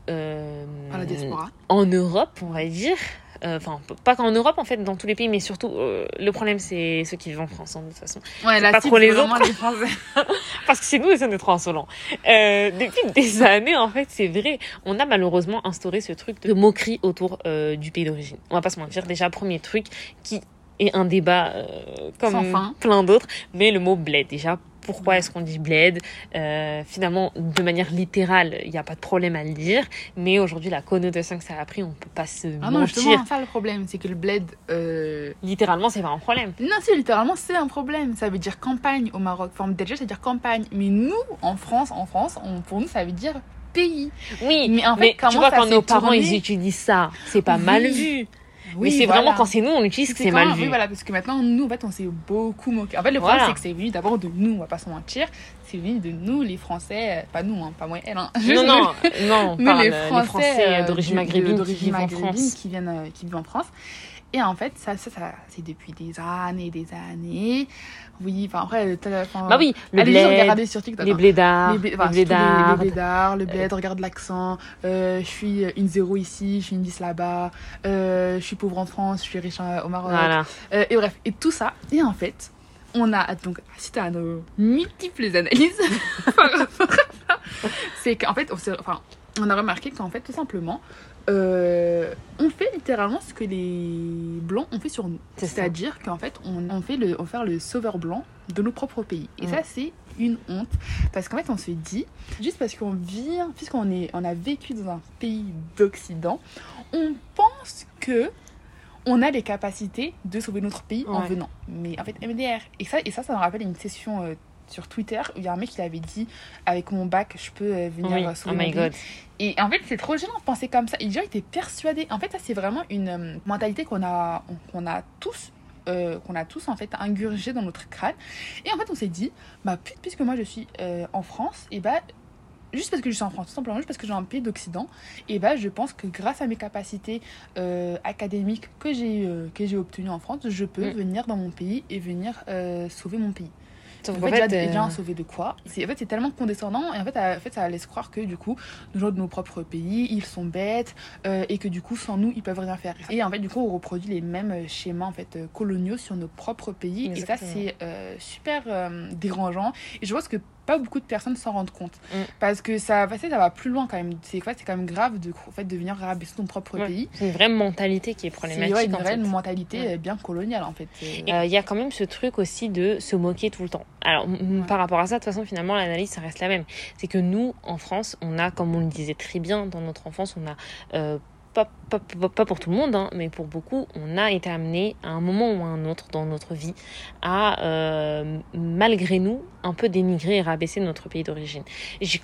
en Europe, on va dire, euh, enfin pas qu'en Europe en fait, dans tous les pays, mais surtout euh, le problème c'est ceux qui vivent en France hein, de toute façon. Ouais, la cible, trop les autres. les. Parce que c'est nous on est trop insolents. Euh, depuis des années, en fait, c'est vrai, on a malheureusement instauré ce truc de moquerie autour euh, du pays d'origine. On va pas se mentir, déjà, premier truc qui est un débat euh, comme fin. plein d'autres, mais le mot bled, déjà. Pourquoi est-ce qu'on dit bled? Euh, Finalement, de manière littérale, il n'y a pas de problème à le dire, mais aujourd'hui, la connotation que ça a pris, on peut pas se Ah non, mentir. justement, ça le problème, c'est que le bled. euh, Littéralement, c'est pas un problème. Non, si, littéralement, c'est un problème. Ça veut dire campagne au Maroc. Enfin, déjà, ça veut dire campagne. Mais nous, en France, en France, on- pour nous, ça veut dire pays. Oui, Mais en fait, mais tu comment vois, ça quand nos parents, ils utilisent ça, c'est pas Oui. mal vu. Mais c'est voilà. vraiment quand c'est nous, on utilise que c'est mal vu. Oui, voilà, parce que maintenant, nous, en fait, on s'est beaucoup moqué. En fait, le Voilà. problème, c'est que c'est venu d'abord de nous, on va pas se mentir. C'est venu de nous, les Français. euh, Pas nous, hein, pas moi, elle. Hein. Non, non, non, on Nous, les Français, euh, d'origine maghrébine qui d'origine vivent en maghrébine France. qui viennent euh, qui vivent en France et en fait ça, ça, ça c'est depuis des années des années oui enfin après enfin, Bah oui, le allez bled, regarder sur TikTok les hein. blédards, les, blé- enfin, blédards. les, les blédards, le bled, regarde l'accent, euh, je suis une zéro ici, je suis une 10 là-bas, euh, je suis pauvre en France, je suis riche euh, au Maroc. Voilà. Euh, et bref, et tout ça. Et en fait, on a donc assisté à nos multiples analyses par rapport à ça. C'est qu'en fait, on, enfin, on a remarqué qu'en fait, tout simplement, euh, on fait littéralement ce que les blancs ont fait sur nous. C'est-à-dire qu'en fait, on, on fait le, on fait le sauveur blanc de nos propres pays. Et Mm. ça, c'est une honte. Parce qu'en fait, on se dit, juste parce qu'on vient, puisqu'on est, on a vécu dans un pays d'Occident, on pense que on a les capacités de sauver notre pays en venant. Mais en fait, MDR. Et ça, et ça, ça me rappelle une session euh, sur Twitter où il y a un mec qui avait dit avec mon bac, je peux euh, venir Oui, euh, oh sauver my mon pays. god. Et en fait, c'est trop gênant de penser comme ça. Et les gens étaient persuadés. En fait, ça, c'est vraiment une euh, mentalité qu'on a, qu'on a tous. euh, qu'on a tous en fait ingurgé dans notre crâne et en fait on s'est dit bah pu- puisque moi je suis en France et bah juste parce que je suis en France tout simplement juste parce que j'ai un pays d'Occident et bah je pense que grâce à mes capacités euh, académiques que j'ai euh, que j'ai obtenues en France je peux Mm. venir dans mon pays et venir euh, sauver mon pays en fait, fait, déjà, déjà sauver de quoi? c'est, En fait, c'est tellement condescendant et en fait, en fait, ça laisse croire que du coup, nos gens de nos propres pays, ils sont bêtes euh, et que du coup, sans nous, ils peuvent rien faire. Et en fait, du coup, on reproduit les mêmes euh, schémas en fait euh, coloniaux sur nos propres pays Exactement. et ça, c'est euh, super dérangeant. Et je pense que pas beaucoup de personnes s'en rendent compte Mm. parce que ça, va- ça va plus loin quand même. C'est quoi C'est quand même grave de, en fait, de venir rabaisser ton propre Ouais. pays. c'est une vraie mentalité qui est C'est problématique. ouais, une en fait. réelle mentalité Ouais. euh, bien coloniale en fait. C'est- Euh, Il y a quand même ce truc aussi de se moquer tout le temps. Alors, par rapport à ça, de toute façon, finalement, l'analyse, ça reste la même. C'est que nous, en France, on a, comme on le disait très bien dans notre enfance, on a, euh, pas, pas, pas- pour tout le monde, hein, mais pour beaucoup, on a été amené à un moment ou à un autre dans notre vie à, euh, malgré nous, un peu dénigrer et rabaisser notre pays d'origine.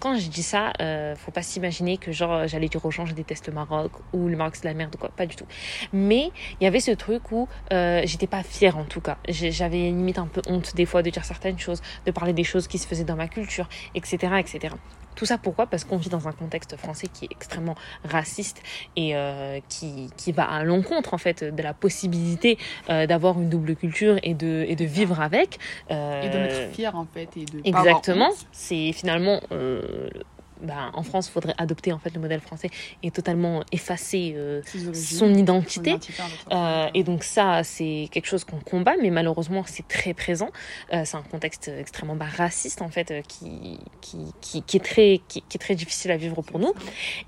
Quand je dis ça, euh, faut pas s'imaginer que genre j'allais dire aux gens je déteste le Maroc ou le Maroc c'est la merde ou quoi, pas du tout. Mais il y avait ce truc où euh, j'étais pas fière en tout cas. J'avais limite un peu honte des fois de dire certaines choses, de parler des choses qui se faisaient dans ma culture, etc. etc. Tout ça pourquoi? Parce qu'on vit dans un contexte français qui est extrêmement raciste et euh, qui, qui va à l'encontre en fait de la possibilité euh, d'avoir une double culture et de, et de vivre avec. Euh, Et d'en être fier en fait. Et de Exactement. C'est finalement. Ben, en France, il faudrait adopter en fait le modèle français et totalement effacer euh, son identité. son Euh, et donc ça, c'est quelque chose qu'on combat, mais malheureusement, c'est très présent. Euh, c'est un contexte extrêmement bah, raciste, en fait, qui, qui, qui, qui est très, qui, qui est très difficile à vivre pour nous.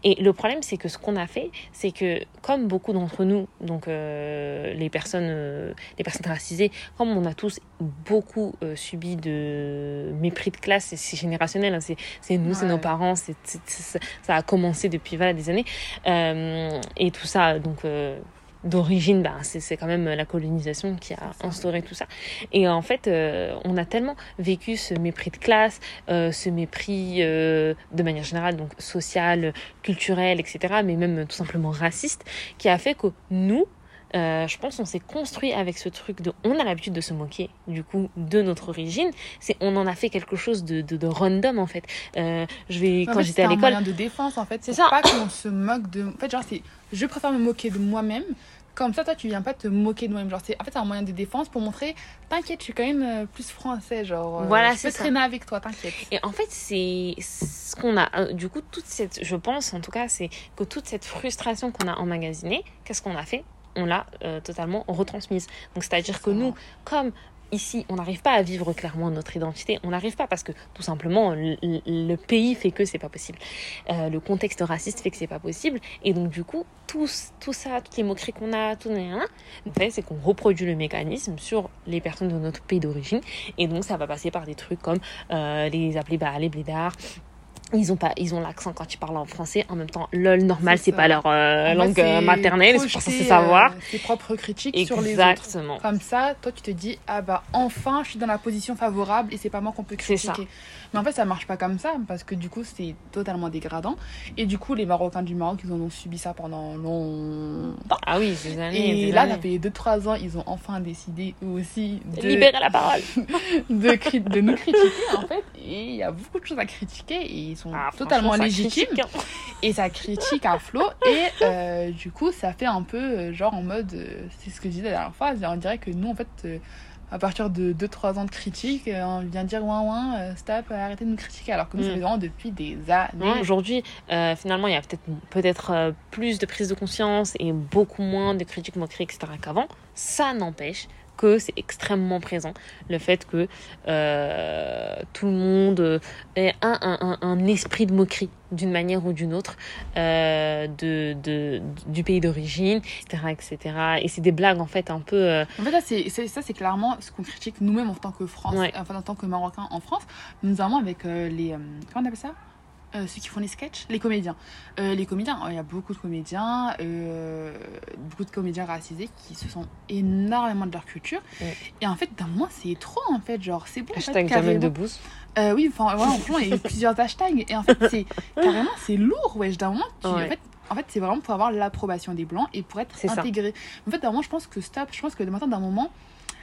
Et le problème, c'est que ce qu'on a fait, c'est que comme beaucoup d'entre nous, donc les personnes, les personnes racisées, comme on a tous beaucoup subi de mépris de classe, c'est générationnel, hein, c'est nous, c'est nos parents, ça a commencé depuis voilà des années, Euh, et tout ça, donc. euh, d'origine, bah, c'est c'est quand même la colonisation qui a instauré tout ça. Et en fait, euh, on a tellement vécu ce mépris de classe, euh, ce mépris euh, de manière générale, donc social, culturel, etc., mais même tout simplement raciste, qui a fait que nous, euh, je pense on s'est construit avec ce truc de on a l'habitude de se moquer du coup de notre origine c'est on en a fait quelque chose de, de, de random en fait Euh, je vais quand j'étais c'est à un l'école moyen de défense en fait. C'est C'est ça. pas qu'on se moque de. En fait, genre, c'est. Je préfère me moquer de moi-même. Comme ça, toi, tu viens pas te moquer de moi-même. Genre, c'est. En fait, c'est un moyen de défense pour montrer. T'inquiète, je suis quand même euh, plus français. Genre. euh, Voilà, je c'est peux ça. traîner avec toi, t'inquiète. Et en fait, c'est ce qu'on a. Du coup, toute cette, je pense en tout cas, c'est que toute cette frustration qu'on a emmagasinée, qu'est-ce qu'on a fait? On l'a euh, totalement retransmise. Donc c'est-à-dire que nous, comme ici, on n'arrive pas à vivre clairement notre identité. On n'arrive pas parce que tout simplement le, le pays fait que c'est pas possible. Euh, le contexte raciste fait que c'est pas possible. Et donc du coup, tout, tout ça, toutes les moqueries qu'on a, tout en fait, c'est qu'on reproduit le mécanisme sur les personnes de notre pays d'origine. Et donc ça va passer par des trucs comme euh, les appeler bah, les blédards. Ils ont pas, ils ont l'accent quand ils parlent en français. En même temps, lol normal, C'est c'est pas leur euh, langue c'est euh, maternelle, sont pas censés savoir. euh, ses propres critiques sur les autres. Exactement. Comme ça, toi, tu te dis, ah bah enfin, je suis dans la position favorable et c'est pas moi qu'on peut C'est critiquer. Mais en fait, ça marche pas comme ça parce que du coup, c'est totalement dégradant. Et du coup, les Marocains du Maroc, ils en ont subi ça pendant longtemps. Ah oui, des années. Et des là, années. ça fait 2-3 ans, ils ont enfin décidé eux aussi de, Libérer la parole. de, cri- de nous critiquer en fait. Et il y a beaucoup de choses à critiquer et ils sont Ah, totalement légitimes. critique, hein. Et ça critique à flot. Et euh, du coup, ça fait un peu euh, genre en mode. euh, c'est ce que je disais la dernière fois. On dirait que nous, en fait, euh, à partir de 2-3 ans de critique, euh, on vient dire ouin ouin, euh, stop, euh, arrêtez de nous critiquer. Alors que nous, Mm. ça fait vraiment depuis des années. Aujourd'hui, euh, finalement, il y a peut-être euh, plus de prise de conscience et beaucoup moins de critiques, moqueries, etc. qu'avant. Ça n'empêche que c'est extrêmement présent le fait que euh, tout le monde euh, ait un, un, un, un esprit de moquerie d'une manière ou d'une autre euh, de, de, du pays d'origine, etc., etc. Et c'est des blagues en fait un peu... euh, En fait, là, c'est, ça, c'est clairement ce qu'on critique nous-mêmes en tant que France, Ouais. enfin en tant que Marocains en France, notamment avec euh, les. comment on appelle ça? Euh, ceux qui font les sketchs, les comédiens. Euh, les comédiens, il y a beaucoup de comédiens, euh, beaucoup de comédiens racisés qui se sentent énormément de leur culture. Ouais. Et en fait, d'un moment, c'est trop en fait. Genre, c'est bon. en fait, hashtag carrément. Debbouze. Euh, oui, enfin, ouais, en fond, il y a eu plusieurs hashtags. Et en fait, c'est carrément, c'est lourd, wesh. D'un moment, tu, Ouais. en fait, en fait, c'est vraiment pour avoir l'approbation des Blancs et pour être ça. intégré. En fait, d'un moment, je pense que stop, je pense que maintenant, d'un moment,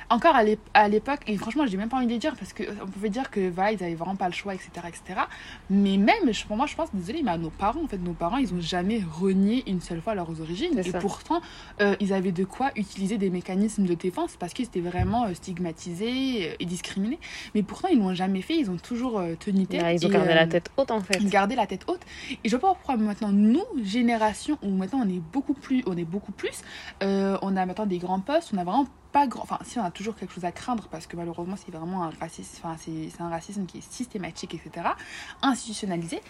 encore à l'ép- à l'époque, et franchement, j'ai même pas envie de le dire parce qu'on pouvait dire que voilà, ils avaient vraiment pas le choix, etc. etc. Mais même, pour moi, je pense, désolé, mais à nos parents, en fait, nos parents, ils ont jamais renié une seule fois leurs origines. Et ça. pourtant, euh, ils avaient de quoi utiliser des mécanismes de défense parce qu'ils étaient vraiment euh, stigmatisés euh, et discriminés. Mais pourtant, ils l'ont jamais fait, ils ont toujours euh, tenu tête. Ils ont et, gardé euh, la tête haute en fait. garder la tête haute et je vois pas pourquoi maintenant nous génération où maintenant on est beaucoup plus on est beaucoup plus euh, on a maintenant des grands postes on a vraiment grand enfin si on a toujours quelque chose à craindre parce que malheureusement c'est vraiment un racisme enfin c'est un racisme qui est systématique etc institutionnalisé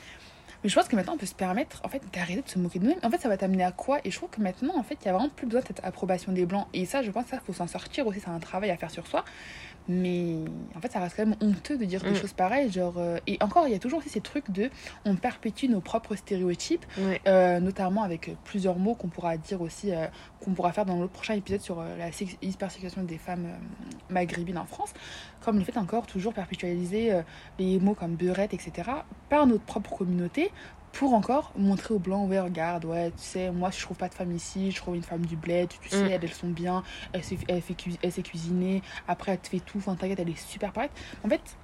mais je pense que maintenant on peut se permettre en fait d'arrêter de se moquer de nous-mêmes. En fait, ça va t'amener à quoi? Et je trouve que maintenant en fait, il y a vraiment plus besoin de cette approbation des blancs. Et ça, je pense que ça faut s'en sortir aussi, c'est un travail à faire sur soi. Mais en fait, ça reste quand même honteux de dire des Mm. choses pareilles. Genre, euh, et encore, il y a toujours aussi ces trucs de on perpétue nos propres stéréotypes, Ouais. euh, notamment avec euh, plusieurs mots qu'on pourra dire aussi, euh, qu'on pourra faire dans le prochain épisode sur la hypersécution des femmes maghrébines en France, comme le fait encore toujours perpétualiser les mots comme beurette, etc., par notre propre communauté. Pour encore montrer aux blancs, ouais, regarde, ouais, tu sais, moi, je trouve pas de femme ici, je trouve une femme du bled, tu sais, Mm. elles, elles sont bien, elle s'est elle fait cui- elle s'est cuisinée, après, elle te fait tout, enfin, t'inquiète, elle est super parfaite. En fait,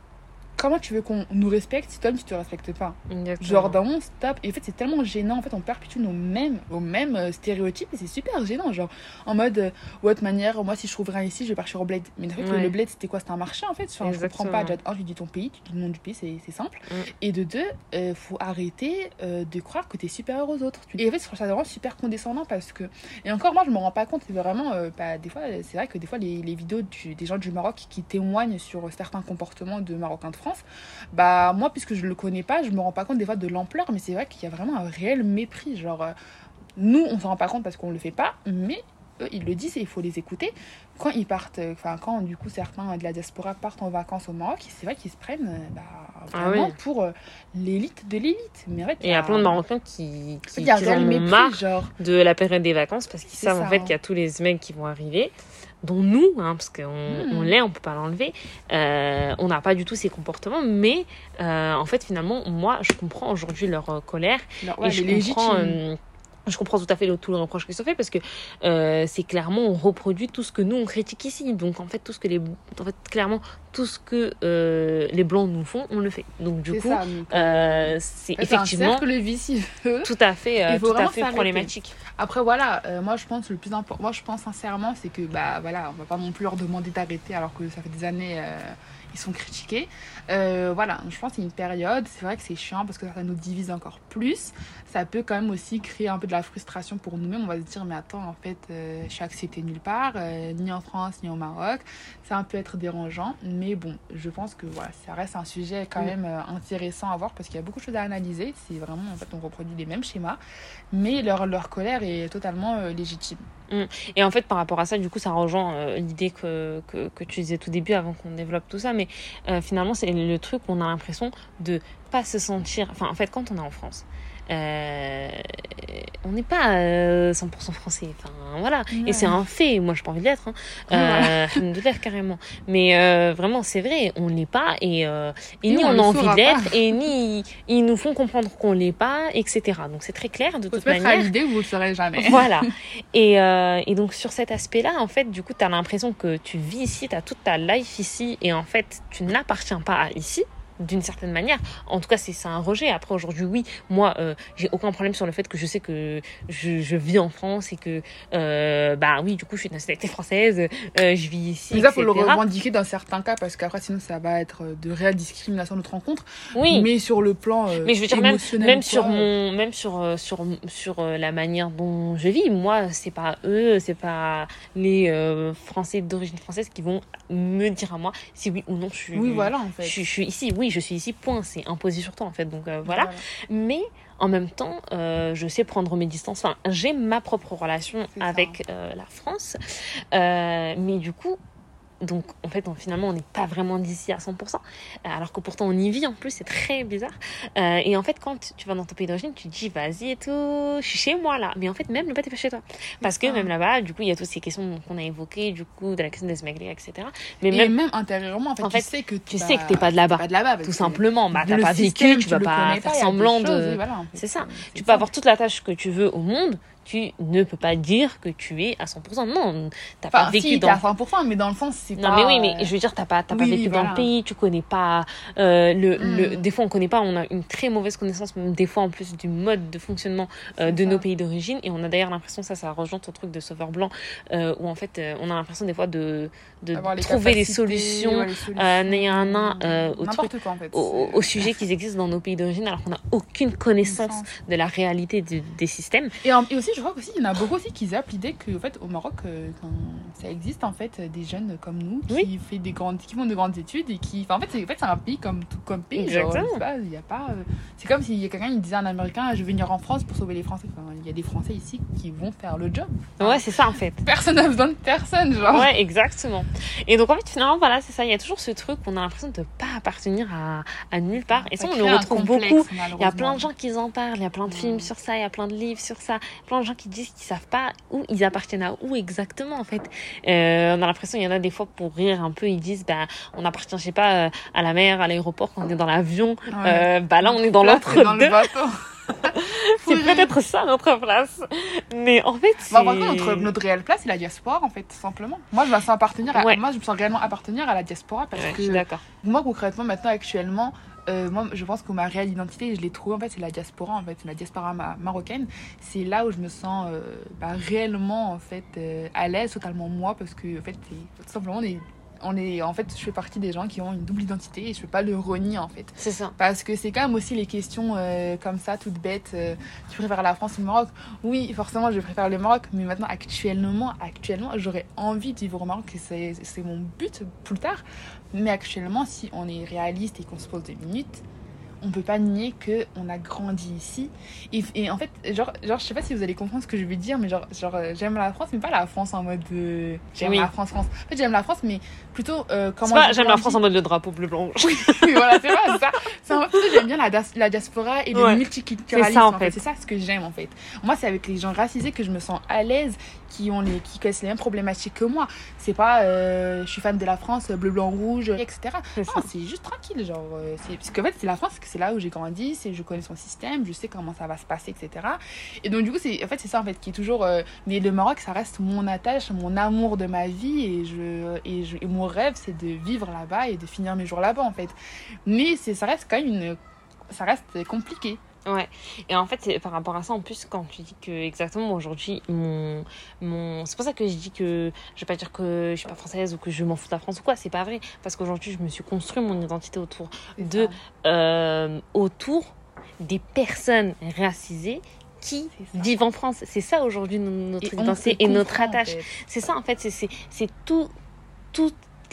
comment tu veux qu'on nous respecte si toi-même tu te respectes pas Exactement. Genre dans mon stop. Et en fait, c'est tellement gênant. En fait, on perpétue nos mêmes, aux mêmes euh, stéréotypes et c'est super gênant. Genre en mode, euh, ouais, de manière, moi, si je trouve rien ici, je vais partir au bled. Mais en fait, Ouais. le bled, c'était quoi? C'était un marché en fait. Enfin, je comprends pas. Déjà, un, tu dis ton pays, tu dis le nom du pays, c'est simple. Mm. Et de deux, euh, faut arrêter euh, de croire que t'es supérieur aux autres. Et en fait, je trouve ça vraiment super condescendant parce que. Et encore, moi, je me rends pas compte. C'est vraiment. euh, bah, des fois, c'est vrai que des fois, les, les vidéos du- des gens du Maroc qui témoignent sur certains comportements de Marocains de France, bah moi puisque je le connais pas je me rends pas compte des fois de l'ampleur mais c'est vrai qu'il y a vraiment un réel mépris genre euh, nous on s'en rend pas compte parce qu'on le fait pas mais eux ils le disent et il faut les écouter quand ils partent euh, enfin quand du coup certains de la diaspora partent en vacances au Maroc c'est vrai qu'ils se prennent euh, bah, Ah vraiment oui. pour euh, l'élite de l'élite mais Et il y a plein de Marocains qui, qui, qui en réel ont mépris marre genre de la période des vacances parce qu'ils savent ça, en fait hein. qu'il y a tous les mecs qui vont arriver, dont nous, hein, parce qu'on Mm. on l'est, on peut pas l'enlever. Euh, on n'a pas du tout ces comportements, mais euh, en fait, finalement, moi, je comprends aujourd'hui leur euh, colère leur- et je comprends. Je comprends tout à fait le, tout le reproche qui se fait parce que euh, c'est clairement on reproduit tout ce que nous on critique ici. Donc en fait tout ce que les en fait clairement tout ce que euh, les blancs nous font on le fait. Donc du coup euh, c'est effectivement tout à fait tout à fait problématique. Après voilà, moi je pense le plus important, moi je pense sincèrement, c'est que bah voilà, on va pas non plus leur demander d'arrêter alors que ça fait des années ils sont critiqués. Euh, voilà, je pense que c'est une période. C'est vrai que c'est chiant parce que ça nous divise encore plus. Ça peut quand même aussi créer un peu de la frustration pour nous-mêmes. On va se dire, mais attends, en fait, euh, je suis acceptée nulle part, euh, ni en France, ni au Maroc. Ça peut être dérangeant, mais bon, je pense que voilà, ça reste un sujet quand Mm. même euh, intéressant à voir parce qu'il y a beaucoup de choses à analyser. C'est vraiment, en fait, on reproduit les mêmes schémas, mais leur, leur colère est totalement légitime. Et en fait, par rapport à ça, du coup, ça rejoint l'idée que, que, que tu disais tout début avant qu'on développe tout ça. Mais finalement, c'est le truc on a l'impression de pas se sentir. Enfin, en fait, quand on est en France, euh, on n'est pas euh, 100% français. Enfin, voilà. Ouais. Et c'est un fait. Moi, j'ai pas envie de l'être. Hein. Euh, alhamdoulilah, carrément. Mais euh, vraiment, c'est vrai. On l'est pas. Et, euh, et Et ni on a envie de l'être. Et ni ils nous font comprendre qu'on l'est pas, etc. Donc, c'est très clair de Faut toute manière. l'idée, vous ne le saurez jamais. Voilà. Et, euh, et donc, sur cet aspect-là, en fait, du coup, tu as l'impression que tu vis ici, tu as toute ta life ici, et en fait, tu n'appartiens pas à ici d'une certaine manière. En tout cas, c'est un rejet. Après, aujourd'hui, oui, moi, euh, j'ai aucun problème sur le fait que je sais que je, je vis en France et que, euh, bah oui, du coup, je suis de nationalité française, euh, je vis ici, Mais ça, faut le revendiquer dans certains cas parce qu'après, sinon, ça va être de réelle discrimination à notre rencontre. Oui. Mais sur le plan. euh, Mais je veux dire, même, émotionnel même ou sur mon même sur sur sur la manière dont je vis moi c'est pas eux c'est pas les français d'origine française qui vont me dire à moi si oui ou non je suis Oui, voilà, en fait. je, je suis ici oui je suis ici point c'est imposé sur toi en fait donc euh, voilà mais en même temps, euh, je sais prendre mes distances. Enfin, j'ai ma propre relation avec euh, la France. Mais du coup, donc en fait, on- finalement, on n'est pas vraiment d'ici à 100%. euh, Alors que pourtant, on y vit en plus, c'est très bizarre. Euh, et en fait, quand tu vas dans ton pays d'origine, tu te dis, vas-y et tout, je suis chez moi là. Mais en fait, même là-bas, t'es pas chez toi. Parce que même là-bas, du coup, il y a toutes ces questions qu'on a évoquées, du coup, de la question des smeglés, etc. Mais Et même, même, intérieurement, en fait, en tu fait, sais que tu sais que t'es pas de là-bas. pas de là-bas. parce tout simplement, bah, t'as pas système, vécu, tu vas le pas faire semblant de. et voilà, en fait, C'est ça. Tu peux avoir toute la tâche que tu veux au monde, tu ne peux pas dire que tu es à 100%. Non, t'as pas Enfin, vécu si, dans. à 100%, mais dans le sens, c'est Non, pas. mais oui, mais je veux dire, t'as pas, pas vécu dans le pays, tu connais pas euh, le, le. Des fois, on connaît pas, on a une très mauvaise connaissance, même des fois en plus du mode de fonctionnement euh, de ça. nos pays d'origine. Et on a d'ailleurs l'impression, ça, ça rejoint ton truc de sauveur blanc, euh, où en fait, on a l'impression des fois de, de avoir trouver des solutions ouais, solutions, néanmoins, euh, au quoi, en fait. au, sujet qui existent dans nos pays d'origine, alors qu'on n'a aucune connaissance de la réalité de- des systèmes. Et, en- et aussi, je crois qu'aussi, il y en a beaucoup aussi qui zappent l'idée qu'au fait, au Maroc, euh, ça existe en fait des jeunes comme nous qui, Oui. fait des grandes, qui font de grandes études et qui. Enfin, en fait, c'est en fait, c'est un pays comme tout comme pays. genre, Exactement. je sais pas, il y a pas. euh, c'est comme s'il y a quelqu'un qui disait à un Américain Je vais venir en France pour sauver les Français. Enfin, il y a des Français ici qui vont faire le job. Ouais, c'est ça en fait. Personne n'a besoin de personne, genre. Ouais, exactement. Et donc en fait, finalement, voilà, c'est ça. Il y a toujours ce truc qu'on a l'impression de pas appartenir à, à nulle part. Et ça, on le retrouve complexe, beaucoup. Il y a plein de gens qui en parlent, il y a plein de films Mm. sur ça, il y a plein de livres sur ça, plein de gens qui disent qu'ils savent pas où ils appartiennent à où exactement en fait. Euh, on a l'impression, il y en a des fois pour rire un peu, ils disent bah on appartient, je sais pas, euh, à la mer, à l'aéroport, quand on est dans l'avion. Ouais. Euh, bah là, on est dans l'entre-deux. bateau. C'est peut-être ça notre place. Mais en fait. Bah, par contre, notre, notre réelle place, c'est la diaspora, en fait, tout simplement. Moi, je me sens appartenir à, Ouais. moi, je me sens réellement appartenir à la diaspora parce Ouais, je que suis moi, concrètement, maintenant, actuellement, euh, moi, je pense que ma réelle identité, je l'ai trouvée, en fait, c'est la diaspora, en fait, c'est la diaspora ma- marocaine. C'est là où je me sens euh, bah, réellement, en fait, euh, à l'aise, totalement moi, parce que, en fait, tout simplement, on est, on est, en fait, je fais partie des gens qui ont une double identité et je peux pas le renier, en fait. C'est ça. Parce que c'est quand même aussi les questions comme ça, toutes bêtes. tu préfères la France ou le Maroc? Oui, forcément, je préfère le Maroc. Mais maintenant, actuellement, actuellement j'aurais envie de vivre au Maroc. c'est mon but plus tard. Mais actuellement, si on est réaliste et qu'on se pose des minutes, on peut pas nier que on a grandi ici. Et, et en fait, genre, genre, je sais pas si vous allez comprendre ce que je vais dire, mais genre, genre euh, j'aime la France, mais pas la France en mode euh, j'aime Oui. la France, France. En fait, j'aime la France, mais plutôt euh, C'est comment pas, j'aime la. France en mode le drapeau bleu blanc. Oui, voilà, c'est vrai, ça. C'est en fait, j'aime bien la, la diaspora et le Ouais. multiculturalisme. C'est ça, en fait. C'est ça ce que j'aime, en fait. Moi, c'est avec les gens racisés que je me sens à l'aise, qui, ont les, qui connaissent les mêmes problématiques que moi. C'est pas, euh, je suis fan de la France, bleu, blanc, rouge, etc. Non, c'est juste tranquille, genre. euh, c'est- Parce qu'en fait, c'est la France, c'est là où j'ai grandi, c'est, je connais son système, je sais comment ça va se passer, etc. Et donc, du coup, c'est, en fait, c'est ça, en fait, qui est toujours. euh, mais le Maroc, ça reste mon attache, mon amour de ma vie, et, je, et, je, et mon rêve, c'est de vivre là-bas et de finir mes jours là-bas, en fait. Mais c'est, ça reste quand même une ça reste compliqué. Ouais, et en fait, c'est par rapport à ça, en plus, quand tu dis que exactement aujourd'hui, mon, mon... c'est pour ça que je dis que je vais pas dire que je suis pas française ou que je m'en fous de la France ou quoi, c'est pas vrai. Parce qu'aujourd'hui, je me suis construit mon identité autour de, euh, autour des personnes racisées qui vivent en France. C'est ça aujourd'hui no- notre Et identité et notre en attache. fait. C'est ça, en fait, c'est- c'est c'est tout,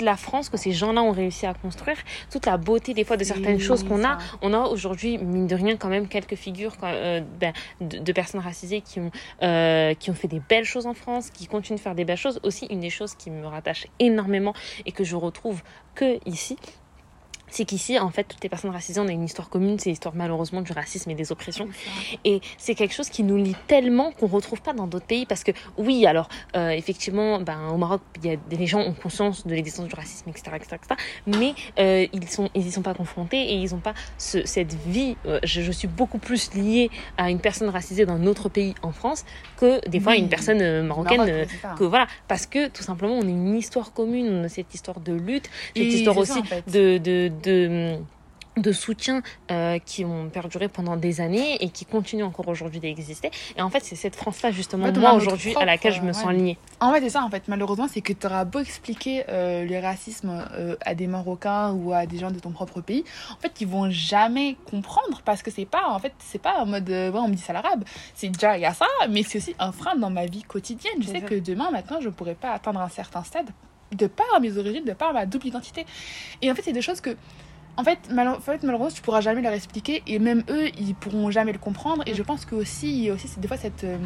toute la France que ces gens-là ont réussi à construire, toute la beauté des fois de certaines choses qu'on a. On a aujourd'hui, mine de rien, quand même quelques figures euh, ben, de, de personnes racisées qui ont, euh, qui ont fait des belles choses en France, qui continuent de faire des belles choses. Aussi, une des choses qui me rattache énormément et que je retrouve que ici, c'est qu'ici, en fait, toutes les personnes racisées, on a une histoire commune, c'est l'histoire malheureusement du racisme et des oppressions. Et c'est quelque chose qui nous lie tellement qu'on retrouve pas dans d'autres pays. Parce que oui, alors euh, effectivement, ben, au Maroc, y a les gens ont conscience de l'existence du racisme, etc., etc., etc. Mais euh, ils sont ils sont pas confrontés et ils ont pas ce, cette vie. euh, je, je suis beaucoup plus liée à une personne racisée d'un autre pays en France que des fois à Oui. une personne marocaine. Maroc, que voilà, parce que tout simplement, on a une histoire commune, on a cette histoire de lutte, cette Et histoire aussi ça, en fait. de, de, de, de soutien euh, qui ont perduré pendant des années et qui continuent encore aujourd'hui d'exister. Et en fait, c'est cette France-là, justement, moi, aujourd'hui, à laquelle je me sens ouais. liée. En fait, c'est ça, en fait. Malheureusement, c'est que tu auras beau expliquer euh, le racisme euh, à des Marocains ou à des gens de ton propre pays, en fait, ils vont jamais comprendre parce que c'est pas, en fait, c'est pas en mode, euh, ouais, on me dit ça l'arabe. C'est déjà, il y a ça, mais c'est aussi un frein dans ma vie quotidienne. Je sais ça. que demain, maintenant, je pourrais pas atteindre un certain stade de par mes origines, de par ma double identité. Et en fait, c'est des choses que. En fait, mal- en fait, malheureusement, tu pourras jamais leur expliquer et même eux, ils pourront jamais le comprendre. Et je pense que aussi, il y a aussi des fois cette, euh,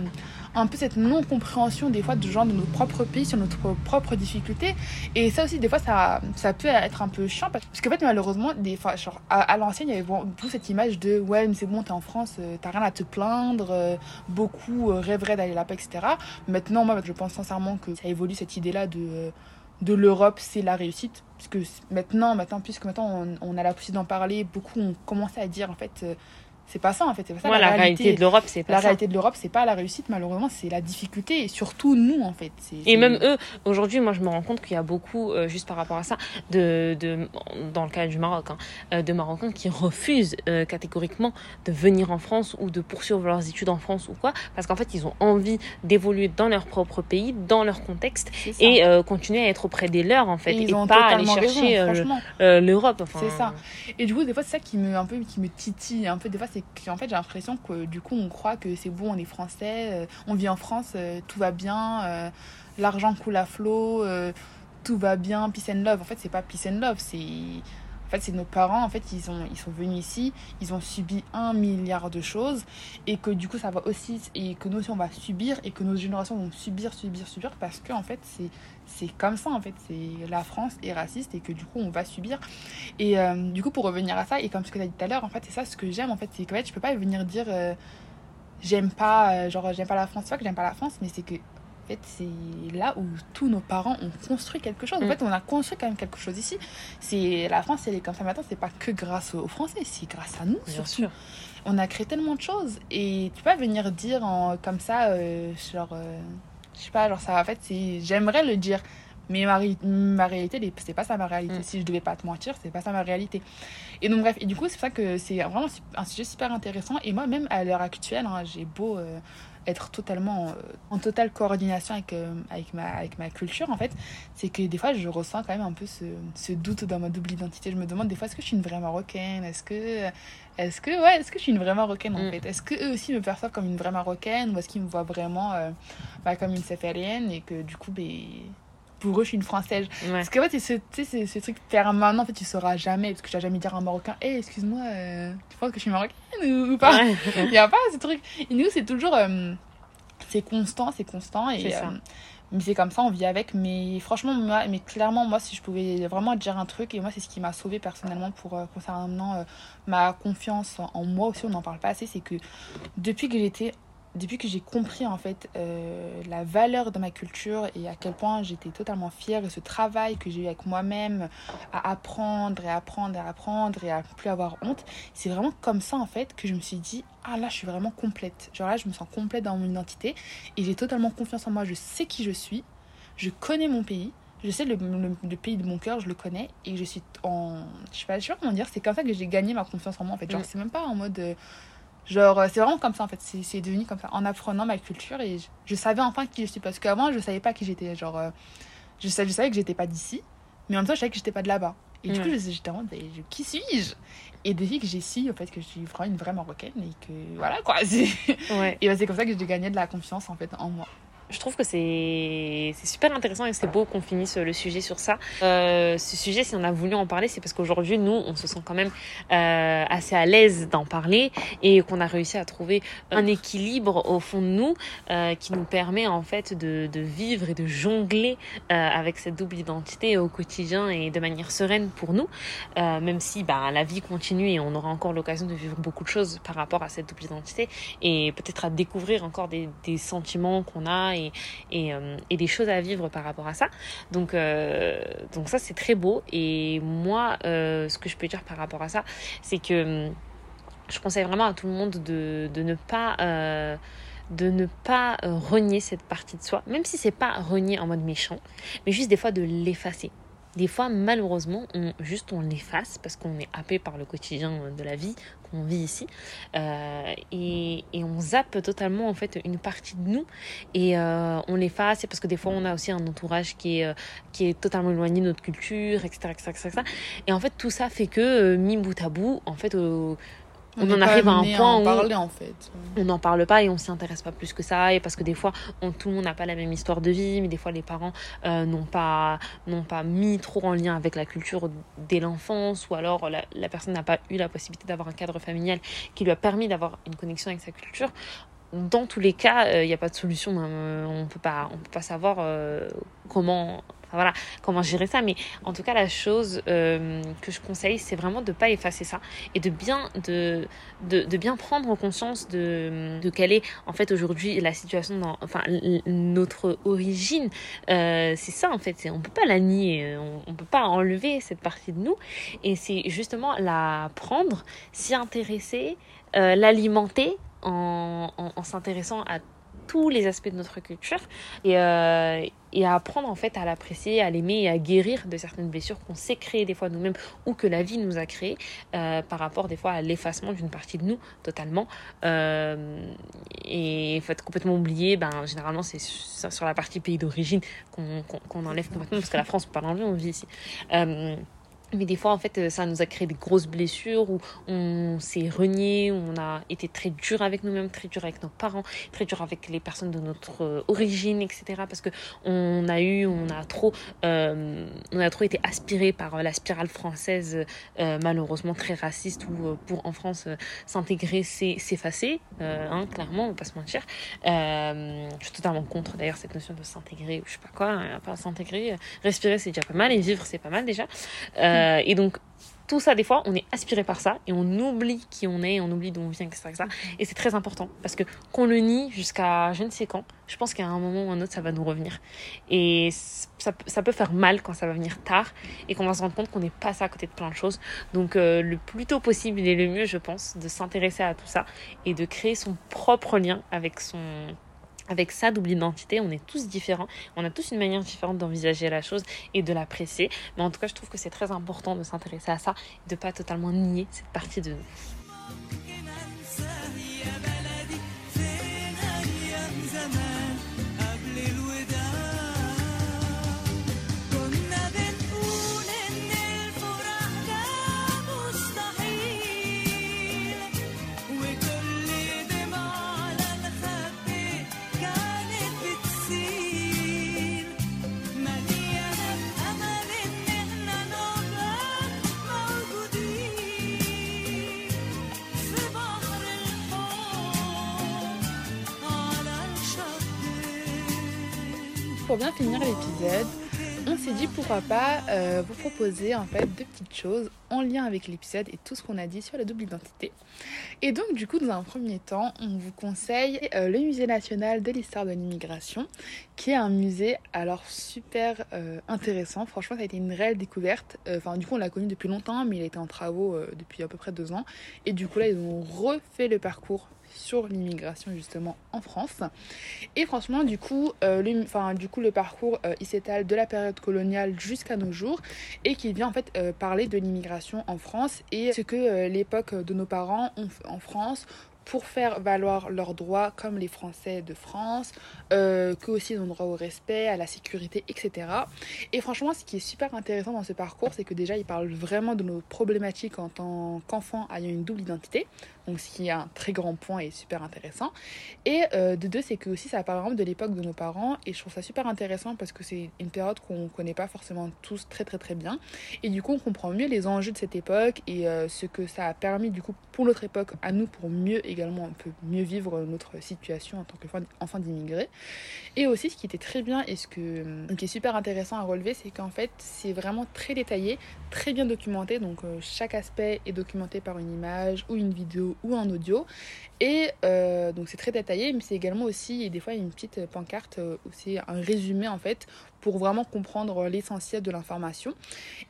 un peu cette non-compréhension des fois de gens de notre propre pays sur notre propre difficulté. Et ça aussi, des fois, ça, ça peut être un peu chiant parce qu'en fait, malheureusement, des fois, genre, à, l'ancienne, il y avait beaucoup cette image de ouais, mais c'est bon, t'es en France, euh, t'as rien à te plaindre. euh, beaucoup rêveraient d'aller là-bas, etc. Maintenant, moi, je pense sincèrement que ça évolue cette idée-là de. De l'Europe, c'est la réussite. Puisque maintenant, maintenant, puisque maintenant on, on a la possibilité d'en parler, beaucoup ont commencé à dire en fait, euh, c'est pas ça en fait, c'est pas ça Moi, la réalité de l'Europe, c'est pas la ça. réalité de l'Europe, c'est pas la réussite, malheureusement, c'est la difficulté. Et surtout, nous, en fait. Et même eux, aujourd'hui, moi, je me rends compte qu'il y a beaucoup, euh, juste par rapport à ça, de, de, dans le cas du Maroc, hein, euh, de Marocains qui refusent euh, catégoriquement de venir en France ou de poursuivre leurs études en France ou quoi, parce qu'en fait, ils ont envie d'évoluer dans leur propre pays, dans leur contexte, et euh, continuer à être auprès des leurs, en fait, Et et, ils ont pas aller chercher l'Europe. Enfin, C'est ça. Et du coup, des fois, c'est ça qui me, un peu, qui me titille. Un peu, des fois, c'est qu'en fait, j'ai l'impression que du coup, on croit que c'est bon, on est français, euh, on vit en France, euh, tout va bien, euh, l'argent coule à flot, tout va bien, peace and love. En fait, c'est pas peace and love, c'est. Fait, c'est nos parents, en fait, ils, ont, ils sont venus ici, ils ont subi un milliard de choses, et que du coup, ça va aussi, et que nous aussi, on va subir, et que nos générations vont subir, subir, subir, parce que, en fait, c'est c'est comme ça, en fait, c'est la France est raciste, et que du coup, on va subir. Et euh, du coup, pour revenir à ça, et comme ce que tu as dit tout à l'heure, en fait, c'est ça ce que j'aime, en fait, c'est que en fait, je peux pas venir dire euh, j'aime pas, euh, genre, j'aime pas la France, pas que j'aime pas la France, mais c'est que, en fait, c'est là où tous nos parents ont construit quelque chose. En Mm. fait, on a construit quand même quelque chose ici. C'est La France, elle est comme ça maintenant, c'est pas que grâce aux Français, c'est grâce à nous, Bien surtout. sûr. On a créé tellement de choses, et tu peux pas venir dire en, comme ça, euh, genre, euh, je sais pas, genre, ça, en fait, j'aimerais le dire. Mais ma, ma réalité, c'est pas ça ma réalité. Mm. Si je devais pas te mentir, c'est pas ça ma réalité. Et donc, bref, et du coup, c'est pour ça que c'est vraiment un sujet super intéressant. Et moi, même à l'heure actuelle, hein, j'ai beau euh, être totalement euh, en totale coordination avec, euh, avec, ma, avec ma culture, en fait, c'est que des fois, je ressens quand même un peu ce, ce doute dans ma double identité. Je me demande des fois, est-ce que je suis une vraie Marocaine? Est-ce que, est-ce que, ouais, est-ce que je suis une vraie Marocaine, en Mm. fait? Est-ce qu'eux aussi me perçoivent comme une vraie Marocaine Ou est-ce qu'ils me voient vraiment euh, bah, comme une safarienne et que du coup, ben, pour eux, je suis une Française Ouais. parce que ouais, c'est ce, tu sais, c'est ce truc permanent, en fait, tu sauras jamais. Parce que tu vas jamais dire à un Marocain, hé, excuse-moi, euh, tu penses que je suis marocaine ou, ou pas? Ouais. Il n'y a pas ce truc. Et nous, c'est toujours. euh, c'est constant, c'est constant. Et, ça. euh, mais c'est comme ça, on vit avec. Mais franchement, moi, mais clairement, moi, si je pouvais vraiment dire un truc, et moi, c'est ce qui m'a sauvé personnellement pour euh, concernant euh, ma confiance en, en moi aussi, on n'en parle pas assez, c'est que depuis que j'étais depuis que j'ai compris en fait euh, la valeur de ma culture et à quel point j'étais totalement fière de ce travail que j'ai eu avec moi-même à apprendre et apprendre et apprendre et à plus avoir honte, c'est vraiment comme ça en fait que je me suis dit ah là je suis vraiment complète. Genre là je me sens complète dans mon identité et j'ai totalement confiance en moi, je sais qui je suis, je connais mon pays, je sais le, le, le pays de mon cœur, je le connais et je suis en. Je sais pas, je sais pas comment dire, c'est comme ça que j'ai gagné ma confiance en moi en fait. Genre, Mm. c'est même pas en mode. euh, genre, euh, c'est vraiment comme ça en fait. C'est c'est devenu comme ça en apprenant ma culture et je, je savais enfin qui je suis parce qu'avant, je savais pas qui j'étais. Genre, euh, je, savais, je savais que j'étais pas d'ici, mais en même temps, je savais que j'étais pas de là-bas. Et du Ouais. coup, je- j'étais en mode, qui suis-je? Et depuis que j'ai su, en fait, que je suis vraiment une vraie marocaine et que voilà quoi. Ouais. Et bah, c'est comme ça que j'ai gagné de la confiance en fait en moi. Je trouve que c'est super intéressant et c'est beau qu'on finisse le sujet sur ça. Euh, ce sujet, si on a voulu en parler, c'est parce qu'aujourd'hui, nous, on se sent quand même euh, assez à l'aise d'en parler et qu'on a réussi à trouver un équilibre au fond de nous euh, qui nous permet en fait de, vivre et de jongler avec cette double identité au quotidien et de manière sereine pour nous, même si bah, la vie continue et on aura encore l'occasion de vivre beaucoup de choses par rapport à cette double identité et peut-être à découvrir encore des sentiments qu'on a euh, et des choses à vivre par rapport à ça. Donc, euh, donc ça, c'est très beau. Et moi, euh, ce que je peux dire par rapport à ça, c'est que je conseille vraiment à tout le monde de, ne pas... de ne pas renier cette partie de soi, même si c'est pas renier en mode méchant, mais juste des fois de l'effacer. Des fois, malheureusement, on, juste on l'efface parce qu'on est happé par le quotidien de la vie qu'on vit ici. Euh, et, et on zappe totalement en fait une partie de nous et euh, on l'efface parce que des fois on a aussi un entourage qui est, euh, qui est totalement éloigné de notre culture, etc. etc., etc., etc. Et en fait tout ça fait que, euh, mis bout à bout, en fait euh, on, en arrive à un point en où parler en fait. on n'en parle pas et on s'y intéresse pas plus que ça et parce que des fois on, tout le monde n'a pas la même histoire de vie mais des fois les parents euh, n'ont pas n'ont pas mis trop en lien avec la culture dès l'enfance ou alors la, la personne n'a pas eu la possibilité d'avoir un cadre familial qui lui a permis d'avoir une connexion avec sa culture dans tous les cas euh, il n'y a pas de solution hein. on peut pas on peut pas savoir euh, comment voilà comment gérer ça. Mais en tout cas la chose euh, que je conseille c'est vraiment de pas effacer ça et de bien de de, bien prendre conscience de, de quelle est en fait aujourd'hui la situation dans enfin notre origine. Euh, c'est ça en fait. On peut pas la nier. On, on peut pas enlever cette partie de nous. Et c'est justement la prendre s'y intéresser euh, l'alimenter en, en, en s'intéressant à tous les aspects de notre culture et, euh, et à apprendre en fait à l'apprécier, à l'aimer et à guérir de certaines blessures qu'on s'est créées des fois nous-mêmes ou que la vie nous a créées euh, par rapport des fois à l'effacement d'une partie de nous totalement. Euh, et être complètement oublié, ben, généralement c'est sur la partie pays d'origine qu'on qu'on enlève complètement parce que la France on pas l'enlever, on vit ici. Euh, mais des fois, en fait, ça nous a créé des grosses blessures où on s'est renié, où on a été très dur avec nous-mêmes, très dur avec nos parents, très dur avec les personnes de notre euh, origine, etc. Parce que on a eu, on a trop, euh, on a trop été aspiré par euh, la spirale française, euh, malheureusement très raciste, où euh, pour en France euh, s'intégrer, c'est s'effacer, euh, hein, clairement, on va pas se mentir. Euh, je suis totalement contre d'ailleurs cette notion de s'intégrer, ou je sais pas quoi, hein, pas s'intégrer, respirer c'est déjà pas mal et vivre c'est pas mal déjà. Euh, et donc, tout ça, des fois, on est aspiré par ça et on oublie qui on est, on oublie d'où on vient, etc. Et c'est très important parce que qu'on le nie jusqu'à je ne sais quand, je pense qu'à un moment ou un autre, ça va nous revenir. Et ça, peut- ça faire mal quand ça va venir tard et qu'on va se rendre compte qu'on n'est pas à côté de plein de choses. Donc, euh, le plus tôt possible et le mieux, je pense, de s'intéresser à tout ça et de créer son propre lien avec son avec sa double identité, on est tous différents, on a tous une manière différente d'envisager la chose et de l'apprécier. Mais en tout cas, je trouve que c'est très important de s'intéresser à ça, de pas totalement nier cette partie de nous. Pour bien finir l'épisode, on s'est dit pourquoi pas euh, vous proposer en fait deux petites choses en lien avec l'épisode et tout ce qu'on a dit sur la double identité. Et donc du coup, dans un premier temps, on vous conseille euh, le Musée national de l'histoire de l'immigration, qui est un musée alors super euh, intéressant. Franchement, ça a été une réelle découverte. Euh, Enfin, du coup, on l'a connu depuis longtemps, mais il a été en travaux depuis à peu près deux ans. Et du coup, là, ils ont refait le parcours sur l'immigration justement en France. Et franchement, du coup, le, enfin, du coup le parcours, il s'étale de la période coloniale jusqu'à nos jours et qui vient en fait parler de l'immigration en France et ce que euh, l'époque de nos parents en France pour faire valoir leurs droits comme les Français de France, euh, qu'eux aussi ils ont droit au respect, à la sécurité, etc. Et franchement, ce qui est super intéressant dans ce parcours, c'est que déjà, ils parlent vraiment de nos problématiques en tant qu'enfants ayant une double identité, donc ce qui est un très grand point et super intéressant. Et euh, de deux, c'est que aussi ça parle vraiment de l'époque de nos parents, et je trouve ça super intéressant parce que c'est une période qu'on connaît pas forcément tous très très très bien, et du coup on comprend mieux les enjeux de cette époque et euh, ce que ça a permis du coup pour notre époque à nous pour mieux également un peu mieux vivre notre situation en tant qu'enfant d'immigrés. Et aussi ce qui était très bien et ce que, qui est super intéressant à relever, c'est qu'en fait c'est vraiment très détaillé, très bien documenté, donc euh, chaque aspect est documenté par une image ou une vidéo ou un audio. Et euh, donc c'est très détaillé, mais c'est également aussi, et des fois, une petite pancarte euh, c'est un résumé en fait pour vraiment comprendre l'essentiel de l'information.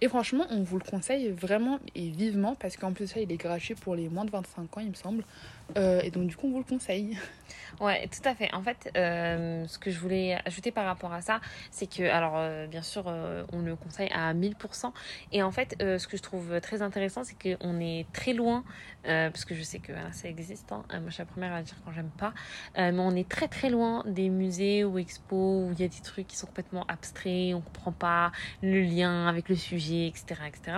Et franchement, on vous le conseille vraiment et vivement parce qu'en plus, ça, il est gratuit pour les moins de 25 ans, il me semble. Euh, et donc, du coup, on vous le conseille. Ouais, tout à fait. En fait, euh, ce que je voulais ajouter par rapport à ça, c'est que, alors, euh, bien sûr, on le conseille à 1000%. Et en fait, ce que je trouve très intéressant, c'est qu'on est très loin, parce que je sais que ça existe. hein. Moi, je suis la première à dire quand j'aime pas. Mais on est très, très loin des musées ou expos où il y a des trucs qui sont complètement abstraits, on comprend pas le lien avec le sujet, etc., etc.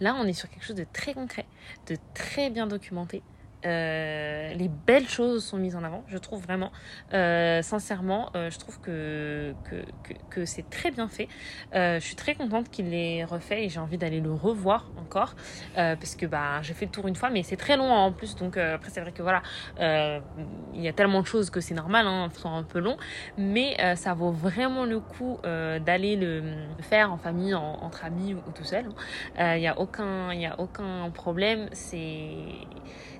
Là, on est sur quelque chose de très concret, de très bien documenté. Euh, les belles choses sont mises en avant, je trouve vraiment. Euh, sincèrement, euh, je trouve que, c'est très bien fait. Je suis très contente qu'il l'ait refait et j'ai envie d'aller le revoir encore parce que bah, j'ai fait le tour une fois, mais c'est très long en plus. Donc après, c'est vrai que voilà, il y a tellement de choses que c'est normal, hein, un peu long, mais ça vaut vraiment le coup d'aller le, faire en famille, en- entre amis ou, ou tout seul. Il n'y a aucun, a aucun problème. C'est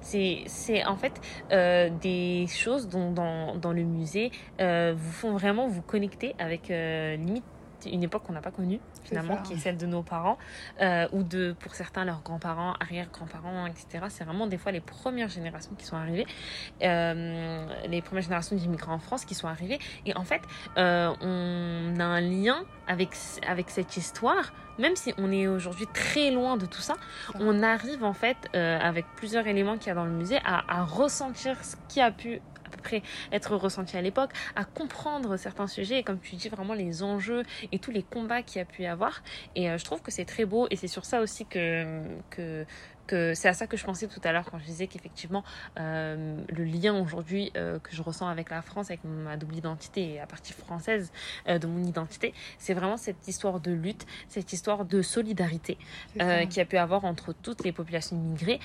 c'est en fait euh, des choses dont dans, dans le musée euh, vous font vraiment vous connecter avec euh, limite une époque qu'on n'a pas connue finalement qui est celle de nos parents euh, ou de pour certains leurs grands-parents arrière-grands-parents etc c'est vraiment des fois les premières générations qui sont arrivées euh, les premières générations d'immigrants en France qui sont arrivées. Et en fait euh, on a un lien avec avec cette histoire. Même si on est aujourd'hui très loin de tout ça on arrive en fait avec plusieurs éléments qu'il y a dans le musée à, à ressentir ce qui a pu à peu près être ressenti à l'époque, à comprendre certains sujets et comme tu dis vraiment les enjeux et tous les combats qu'il y a pu y avoir. Et euh, je trouve que c'est très beau et c'est sur ça aussi que, que, c'est à ça que je pensais tout à l'heure quand je disais qu'effectivement euh, le lien aujourd'hui euh, que je ressens avec la France, avec ma double identité et la partie française euh, de mon identité, c'est vraiment cette histoire de lutte, cette histoire de solidarité y a pu avoir entre toutes les populations immigrées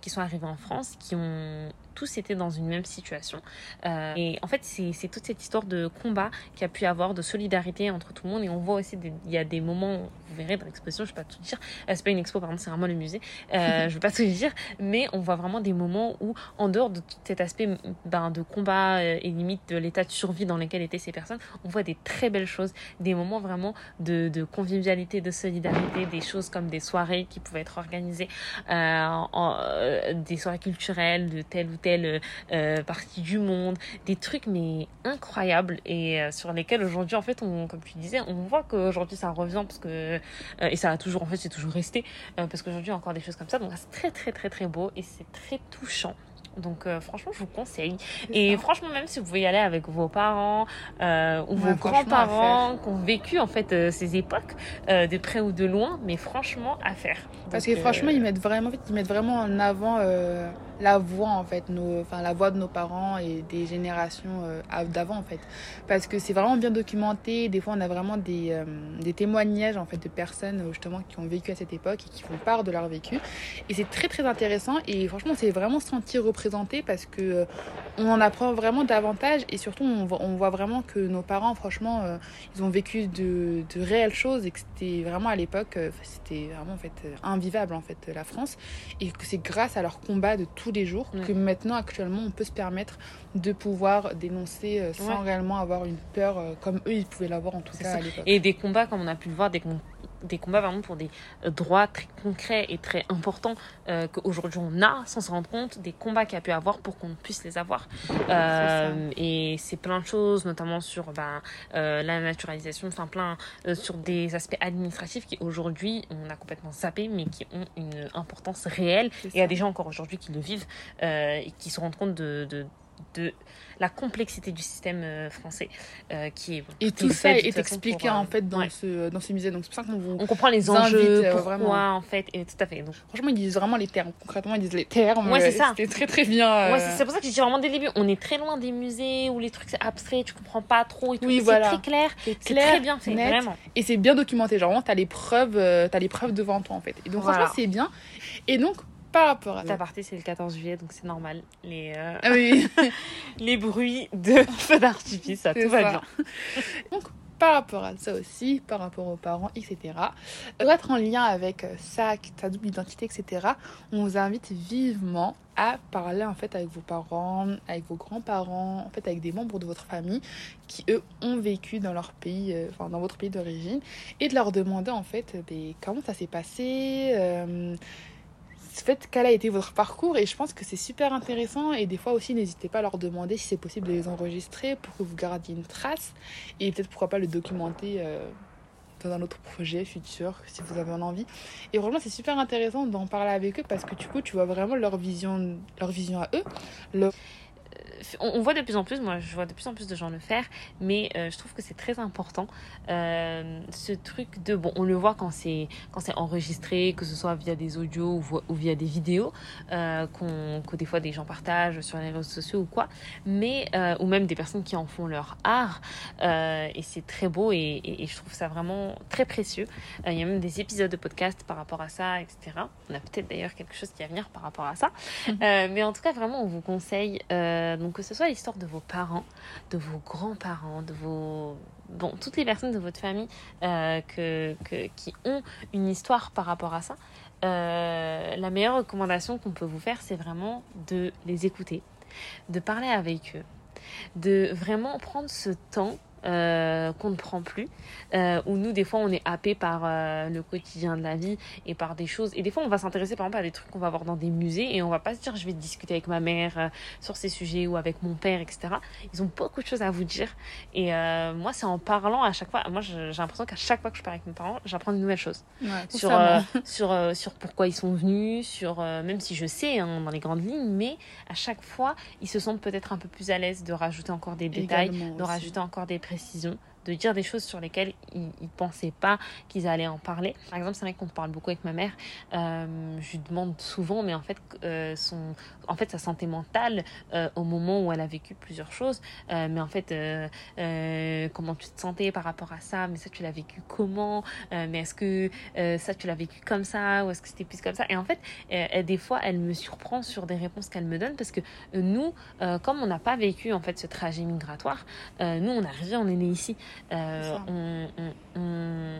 qui sont arrivées en France, qui ont tous été dans une même situation. Euh, et en fait, c'est toute cette histoire de combat qu'il y a pu avoir, de solidarité entre tout le monde. Et on voit aussi, des- il y a des moments, vous verrez dans l'exposition, je ne vais pas tout dire, euh, c'est pas une expo, pardon, c'est vraiment le musée, euh, je ne vais pas tout dire, mais on voit vraiment des moments où, en dehors de tout cet aspect ben, de combat et limite de l'état de survie dans lequel étaient ces personnes, on voit des très belles choses, des moments vraiment de, de convivialité, de solidarité, des choses comme des soirées qui pouvaient être organisées, en- des soirées culturelles de telle ou telle euh, partie du monde, des trucs mais incroyables et euh, sur lesquels aujourd'hui en fait, on, comme tu disais, on voit qu'aujourd'hui ça revient parce que euh, et ça a toujours en fait c'est toujours resté euh, parce qu'aujourd'hui encore des choses comme ça donc c'est très très très très beau et c'est très touchant. Donc euh, franchement, je vous conseille. Et ça. franchement, même si vous pouvez y aller avec vos parents euh, ou Ouais, vos grands-parents qui ont vécu en fait euh, ces époques euh, de près ou de loin, mais franchement à faire. Parce Donc, que euh, franchement, ils mettent vraiment, en fait, ils mettent vraiment en avant euh, la voix en fait, nos, enfin la voix de nos parents et des générations euh, av- d'avant en fait. Parce que c'est vraiment bien documenté. Des fois, on a vraiment des, euh, des témoignages en fait de personnes euh, justement qui ont vécu à cette époque et qui font part de leur vécu. Et c'est très très intéressant. Et franchement, c'est vraiment senti représenté parce que on en apprend vraiment davantage et surtout on voit, on voit vraiment que nos parents, franchement, ils ont vécu de, de réelles choses et que c'était vraiment à l'époque, c'était vraiment en fait invivable en fait la France et que c'est grâce à leur combat de tous les jours Ouais. que maintenant actuellement on peut se permettre de pouvoir dénoncer euh, sans Ouais. réellement avoir une peur euh, comme eux ils pouvaient l'avoir en tout cas ça. à l'époque. Et des combats, comme on a pu le voir, des, com- des combats vraiment pour des euh, droits très concrets et très importants euh, qu'aujourd'hui on a sans se rendre compte des combats qu'il y a pu avoir pour qu'on puisse les avoir. Euh, et c'est plein de choses, notamment sur ben, euh, la naturalisation, enfin plein sur des aspects administratifs qui aujourd'hui on a complètement zappé, mais qui ont une importance réelle. Et il y a des gens encore aujourd'hui qui le vivent et qui se rendent compte de, de, de la complexité du système euh, français euh, qui est Et qui tout ça est expliqué euh, en fait dans, ouais. ce, dans ce musée. Donc c'est pour ça qu'on vous. on comprend les invite, enjeux, pourquoi vraiment. en fait, et tout à fait. Donc, Franchement, ils disent vraiment les termes. Concrètement, ils disent les termes. Ouais, c'est ça. C'était très très bien. euh, Ouais, c'est pour ça que je dis vraiment dès le début, on est très loin des musées où les trucs c'est abstrait, tu comprends pas trop et tout. Oui, voilà. C'est très clair, c'est très bien fait, net. vraiment. Et c'est bien documenté. Genre, vraiment, t'as les preuves, t'as les preuves devant toi en fait. Et donc, Voilà. franchement, c'est bien. Et donc, par rapport à Ta partie c'est le 14 juillet, donc c'est normal. Les, euh, Ah oui, les bruits de feux d'artifice, ça, tout va ça. bien. donc, par rapport à ça aussi, par rapport aux parents, etc. Pour être en lien avec euh, ça, ta double identité, etc., on vous invite vivement à parler en fait avec vos parents, avec vos grands-parents, en fait avec des membres de votre famille qui eux ont vécu dans leur pays, euh, enfin dans votre pays d'origine, et de leur demander en fait euh, comment ça s'est passé. euh, en fait, quel a été votre parcours et je pense que c'est super intéressant et des fois aussi n'hésitez pas à leur demander si c'est possible de les enregistrer pour que vous gardiez une trace et peut-être pourquoi pas le documenter euh, dans un autre projet futur si vous avez en envie. Et vraiment c'est super intéressant d'en parler avec eux parce que du coup tu vois vraiment leur vision leur vision à eux on, on voit de plus en plus, moi je vois de plus en plus de gens le faire, mais euh, je trouve que c'est très important euh, ce truc de bon, on le voit quand c'est quand c'est enregistré, que ce soit via des audios ou, via des vidéos, euh, qu'on que des fois des gens partagent sur les réseaux sociaux ou quoi, mais ou même des personnes qui en font leur art, et c'est très beau et, et- et je trouve ça vraiment très précieux. Il y a même des épisodes de podcast par rapport à ça, etc. On a peut-être d'ailleurs quelque chose qui va venir par rapport à ça. Euh, mais en tout cas, vraiment, on vous conseille, donc que ce soit l'histoire de vos parents, de vos grands-parents, de vos... Bon, toutes les personnes de votre famille euh, que, que- qui ont une histoire par rapport à ça, euh, la meilleure recommandation qu'on peut vous faire, c'est vraiment de les écouter, de parler avec eux, de vraiment prendre ce temps euh, qu'on ne prend plus, euh, où nous, des fois, on est happé par euh, le quotidien de la vie et par des choses. Et des fois, on va s'intéresser, par exemple, à des trucs qu'on va voir dans des musées et on va pas se dire, je vais discuter avec ma mère euh, sur ces sujets ou avec mon père, etc. Ils ont beaucoup de choses à vous dire. Et moi, c'est en parlant à chaque fois. Moi, j'ai l'impression qu'à chaque fois que je parle avec mes parents, j'apprends de nouvelles choses sur, sur, sur pourquoi ils sont venus, sur même si je sais hein, dans les grandes lignes, mais à chaque fois, ils se sentent peut-être un peu plus à l'aise de rajouter encore des détails, Également de aussi. rajouter encore des de dire des choses sur lesquelles ils ne pensaient pas qu'ils allaient en parler. Par exemple, c'est vrai qu'on parle beaucoup avec ma mère. euh, je lui demande souvent, mais en fait, euh, son, en fait sa santé mentale euh, au moment où elle a vécu plusieurs choses. Euh, mais en fait, euh, comment tu te sentais par rapport à ça? Mais ça, tu l'as vécu comment? Mais est-ce que ça, tu l'as vécu comme ça? Ou est-ce que c'était plus comme ça? Et en fait, elle- des fois, elle me surprend sur des réponses qu'elle me donne parce que nous, comme on n'a pas vécu en fait ce trajet migratoire, nous, on est arrivé, on est né ici. On-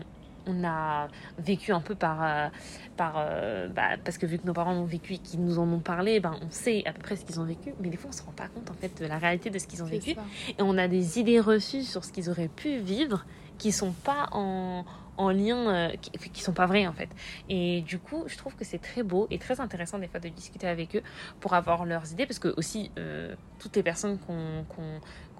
on a vécu un peu par, euh, par euh, bah, parce que vu que nos parents l'ont vécu et qu'ils nous en ont parlé, ben, on sait à peu près ce qu'ils ont vécu, mais des fois on se rend pas compte en fait de la réalité de ce qu'ils ont vécu ça. et on a des idées reçues sur ce qu'ils auraient pu vivre qui sont pas en, en lien, euh, qui, qui sont pas vraies en fait. Et du coup, je trouve que c'est très beau et très intéressant des fois de discuter avec eux pour avoir leurs idées parce que aussi euh, toutes les personnes qui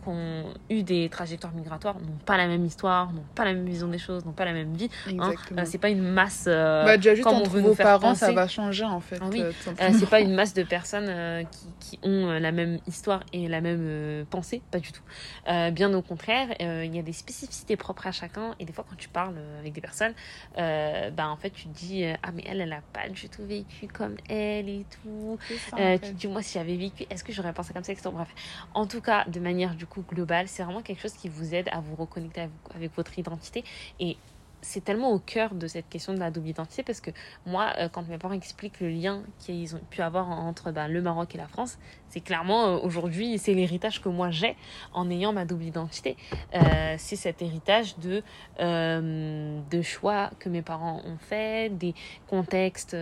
ont- eu des trajectoires migratoires n'ont pas la même histoire, n'ont pas la même vision des choses, n'ont pas la même vie. hein. Exactement. Euh, c'est pas une masse. euh, bah, déjà juste comme on entre veut vos parents, ça va changer en fait. Ah oui. euh, c'est pas une masse de personnes qui, qui ont la même histoire et la même pensée, pas du tout. Bien au contraire, il y a des spécificités propres à chacun et des fois quand tu parles avec des personnes, bah en fait tu te dis ah mais elle elle a pas du tout vécu comme elle et tout. Ça, tu te dis moi si j'avais vécu, est-ce que j'aurais pensé comme ça, etc. Bref, en tout cas de manière du coup globale, c'est vraiment quelque chose qui vous aide à vous reconnecter avec votre identité. Et c'est tellement au cœur de cette question de la double identité parce que moi, euh, quand mes parents expliquent le lien qu'ils ont pu avoir entre ben, le Maroc et la France, c'est clairement euh, aujourd'hui, c'est l'héritage que moi j'ai en ayant ma double identité. Euh, c'est cet héritage de, de choix que mes parents ont fait, des contextes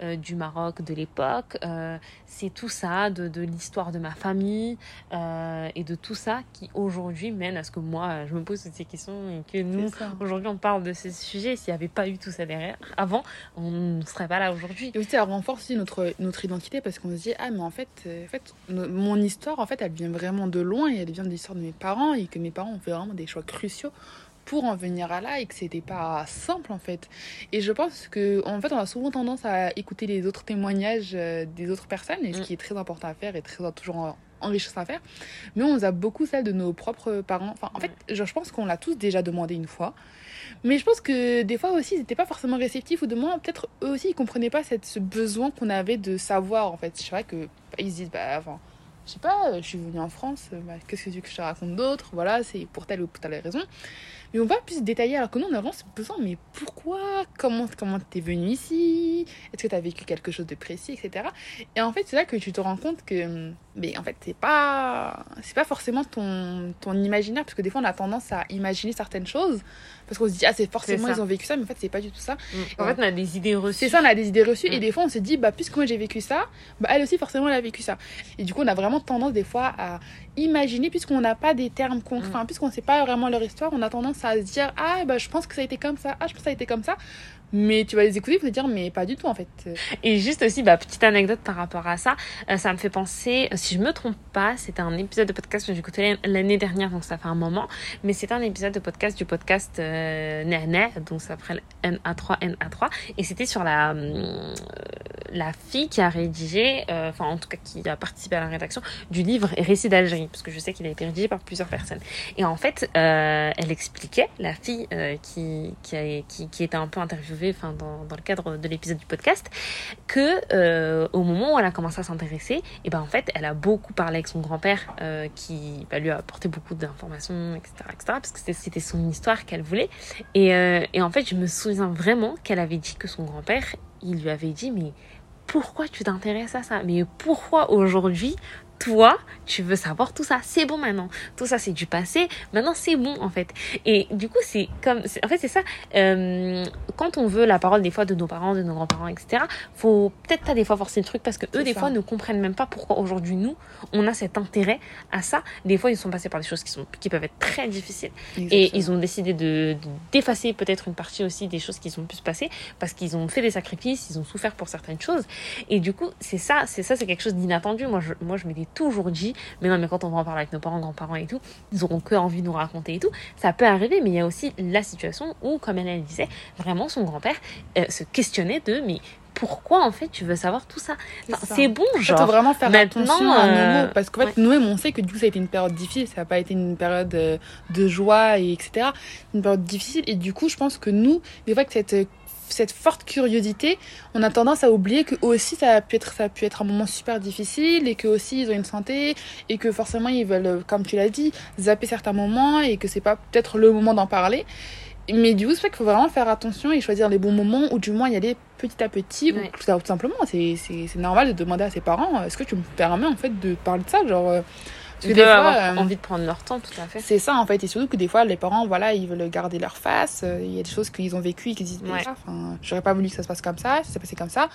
du Maroc de l'époque. C'est tout ça, de, de l'histoire de ma famille et de tout ça qui aujourd'hui mène à ce que moi, je me pose toutes ces questions et que nous. Aujourd'hui, on parle de ce sujet. S'il n'y avait pas eu tout ça derrière, avant, on ne serait pas là aujourd'hui. Et aussi, ça renforce notre, notre identité parce qu'on se dit, ah, mais en fait, euh, en fait, no- mon histoire, en fait, elle vient vraiment de loin et elle vient de l'histoire de mes parents et que mes parents ont fait vraiment des choix cruciaux pour en venir à là et que c'était pas simple, en fait. Et je pense que, en fait, on a souvent tendance à écouter les autres témoignages euh, des autres personnes et ce Mm. qui est très important à faire et très toujours en- enrichissant à faire. Mais on a beaucoup celle de nos propres parents. Enfin, en fait, je pense qu'on l'a tous déjà demandé une fois. Mais je pense que des fois aussi, ils n'étaient pas forcément réceptifs ou de moins, peut-être eux aussi, ils comprenaient pas cette, ce besoin qu'on avait de savoir, en fait. Sais pas que, bah, ils se disent, bah, enfin, je sais pas, je suis venue en France, euh, bah, qu'est-ce que tu veux que je te raconte d'autre? Voilà, c'est pour telle ou pour telle raison. Mais on va plus détailler, alors que nous, on a vraiment ce besoin, mais pourquoi? Comment comment t'es venu ici? Est-ce que t'as vécu quelque chose de précis, etc. Et en fait, c'est là que tu te rends compte que, hum, mais en fait, c'est pas, c'est pas forcément ton, ton imaginaire, parce que des fois, on a tendance à imaginer certaines choses, parce qu'on se dit, ah, c'est forcément, ils ont vécu ça, mais en fait, c'est pas du tout ça. En fait, on a des idées reçues. C'est ça, on a des idées reçues, Mm. et des fois, on se dit, bah, puisque moi j'ai vécu ça, bah, elle aussi, forcément, elle a vécu ça. Et du coup, on a vraiment tendance, des fois, à imaginer, puisqu'on n'a pas des termes concrets, Mm. enfin, puisqu'on sait pas vraiment leur histoire, on a tendance à se dire, ah, bah, je pense que ça a été comme ça, ah, je pense que ça a été comme ça. Mais tu vas les écouter, pour te dire, mais pas du tout, en fait. Et juste aussi, bah, petite anecdote par rapport à ça, euh, ça me fait penser, euh, si je me trompe pas, c'était un épisode de podcast que j'ai écouté l'année dernière, donc ça fait un moment, mais c'était un épisode de podcast du podcast euh, Nene, donc ça s'appelle NA3, NA3, et c'était sur la, hum, la fille qui a rédigé, euh, enfin en tout cas qui a participé à la rédaction du livre Récit d'Algérie, parce que je sais qu'il a été rédigé par plusieurs personnes. Et en fait, euh, elle expliquait, la fille euh, qui, qui, qui, qui était un peu interviewée enfin, dans, dans le cadre de l'épisode du podcast, que euh, au moment où elle a commencé à s'intéresser, et ben en fait, elle a beaucoup parlé avec son grand-père euh, qui bah, lui a apporté beaucoup d'informations, etc., etc., parce que c'était- c'était son histoire qu'elle voulait. Et, euh, et en fait, je me souviens vraiment qu'elle avait dit que son grand-père, il lui avait dit, mais pourquoi tu t'intéresses à ça? Mais pourquoi aujourd'hui toi, tu veux savoir tout ça. C'est bon maintenant. Tout ça, c'est du passé. Maintenant, c'est bon, en fait. Et du coup, c'est comme. En fait, c'est ça. euh, quand on veut la parole, des fois, de nos parents, de nos grands-parents, etc., faut peut-être pas des fois forcer le truc parce que eux, des ça. fois, ne comprennent même pas pourquoi aujourd'hui, nous, on a cet intérêt à ça. Des fois, ils sont passés par des choses qui, sont, qui peuvent être très difficiles. Et ils ont décidé de de- d'effacer peut-être une partie aussi des choses qui ont pu se passer parce qu'ils ont fait des sacrifices, ils ont souffert pour certaines choses. Et du coup, c'est ça, c'est ça, c'est quelque chose d'inattendu. Moi, je, moi, je m'étais toujours dit, mais non, mais quand on va en parler avec nos parents, grands-parents et tout, ils auront que envie de nous raconter et tout. Ça peut arriver, mais il y a aussi la situation où, comme elle, elle disait, vraiment son grand-père euh, se questionnait de, mais pourquoi en fait tu veux savoir tout ça? Enfin. C'est bon, Il faut genre. vraiment faire maintenant, attention à nos euh, mots. Parce qu'en fait, nous-mêmes, on sait que du coup, ça a été une période difficile. Ça n'a pas été une période euh, de joie, et etc. Une période difficile. Et du coup, je pense que nous, des fois, que cette, cette forte curiosité, on a tendance à oublier que aussi, ça a pu être, ça a pu être un moment super difficile et que aussi, ils ont une santé et que forcément, ils veulent, euh, comme tu l'as dit, zapper certains moments et que c'est pas peut-être le moment d'en parler. Mais du coup, c'est vrai qu'il faut vraiment faire attention et choisir les bons moments ou du moins y aller petit à petit. Ouais. Ou tout, simplement, c'est normal de demander à ses parents est-ce que tu me permets en fait de parler de ça genre, euh, parce Ils que des fois, avoir euh, envie de prendre leur temps, tout à fait. c'est ça en fait. Et surtout que des fois, les parents, voilà, ils veulent garder leur face. euh, Il y a des choses qu'ils ont vécues et qu'ils disent Ouais. déjà, enfin, j'aurais pas voulu que ça se passe comme ça, ça s'est passé comme ça.